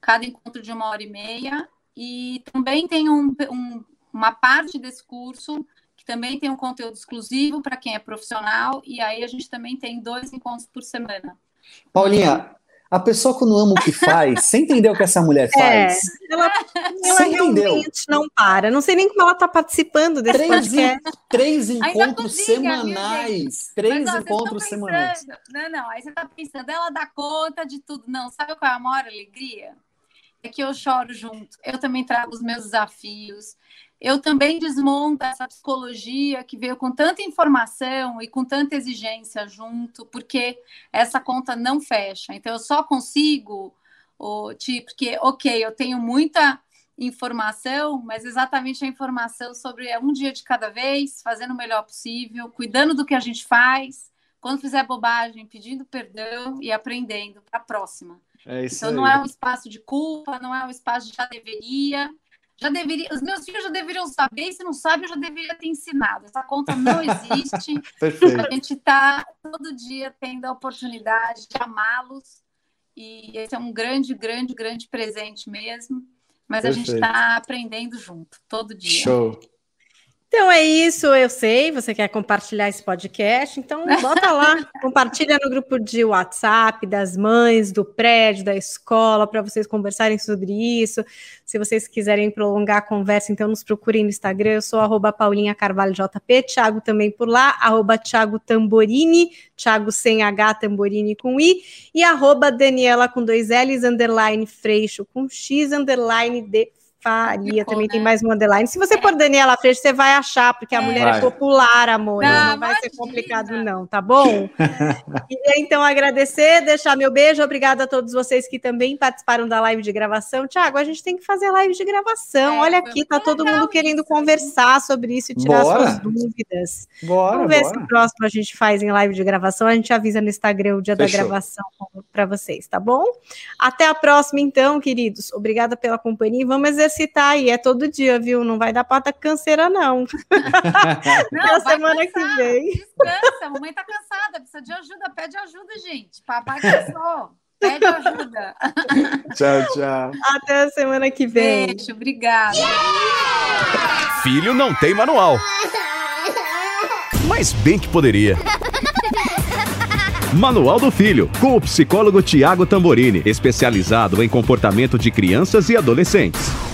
cada encontro de uma hora e meia. E também tem um, um, uma parte desse curso que também tem um conteúdo exclusivo para quem é profissional, e aí a gente também tem dois encontros por semana. Paulinha, a pessoa quando ama o que faz, você entendeu o que essa mulher é, faz? É, ela, ela realmente não para. Não sei nem como ela está participando desse três, podcast. Três encontros cozinha, semanais. Três Mas, ó, encontros semanais. Não, não. Aí você está pensando, ela dá conta de tudo. Não, sabe qual é a maior alegria? É que eu choro junto. Eu também trago os meus desafios. Eu também desmonto essa psicologia que veio com tanta informação e com tanta exigência junto, porque essa conta não fecha. Então, eu só consigo, tipo, porque, ok, eu tenho muita informação, mas exatamente a informação sobre um dia de cada vez, fazendo o melhor possível, cuidando do que a gente faz, quando fizer bobagem, pedindo perdão e aprendendo para a próxima. É isso então aí. não é um espaço de culpa, não é um espaço de já deveria. Já deveria, os meus filhos já deveriam saber, e se não sabem, eu já deveria ter ensinado. Essa conta não existe. (laughs) Perfeito. A gente está todo dia tendo a oportunidade de amá-los. E esse é um grande, grande, grande presente mesmo. Mas a gente Perfeito. está aprendendo junto, todo dia. Show. Então é isso, eu sei, você quer compartilhar esse podcast, então (laughs) bota lá, compartilha no grupo de WhatsApp das mães, do prédio, da escola, para vocês conversarem sobre isso. Se vocês quiserem prolongar a conversa, então nos procurem no Instagram, eu sou arroba Paulinha Carvalho JP, Thiago também por lá, arroba Thiago Tamborini, Thiago sem H, Tamborini com I, e arroba Daniela com dois L's, underline Freixo com X, underline de Faria, também né? tem mais um underline. Se você pôr Daniela Freixo, você vai achar, porque a É. mulher é Vai. popular, amor. Não, Não, vai ser complicado, não, tá bom? (laughs) Queria então agradecer, deixar meu beijo. Obrigada a todos vocês que também participaram da live de gravação. Tiago, a gente tem que fazer live de gravação. É, Olha aqui, tá todo mundo querendo isso, conversar sobre isso e tirar Bora. suas dúvidas. Bora, Vamos ver bora. se o próximo a gente faz em live de gravação. A gente avisa no Instagram o dia Fechou. da gravação para vocês, tá bom? Até a próxima, então, queridos. Obrigada pela companhia. e Vamos exercitar aí. É todo dia, viu? Não vai dar pata canseira, não. (laughs) Não, Até a vai semana que cansar, vem. Descansa, a mamãe tá cansada, precisa de ajuda, pede ajuda, gente. Papai cansou, pede ajuda. Tchau, tchau. Até a semana que vem. Beijo, obrigada. Filho não tem manual. Mas bem que poderia. Manual do Filho, com o psicólogo Tiago Tamborini, especializado em comportamento de crianças e adolescentes.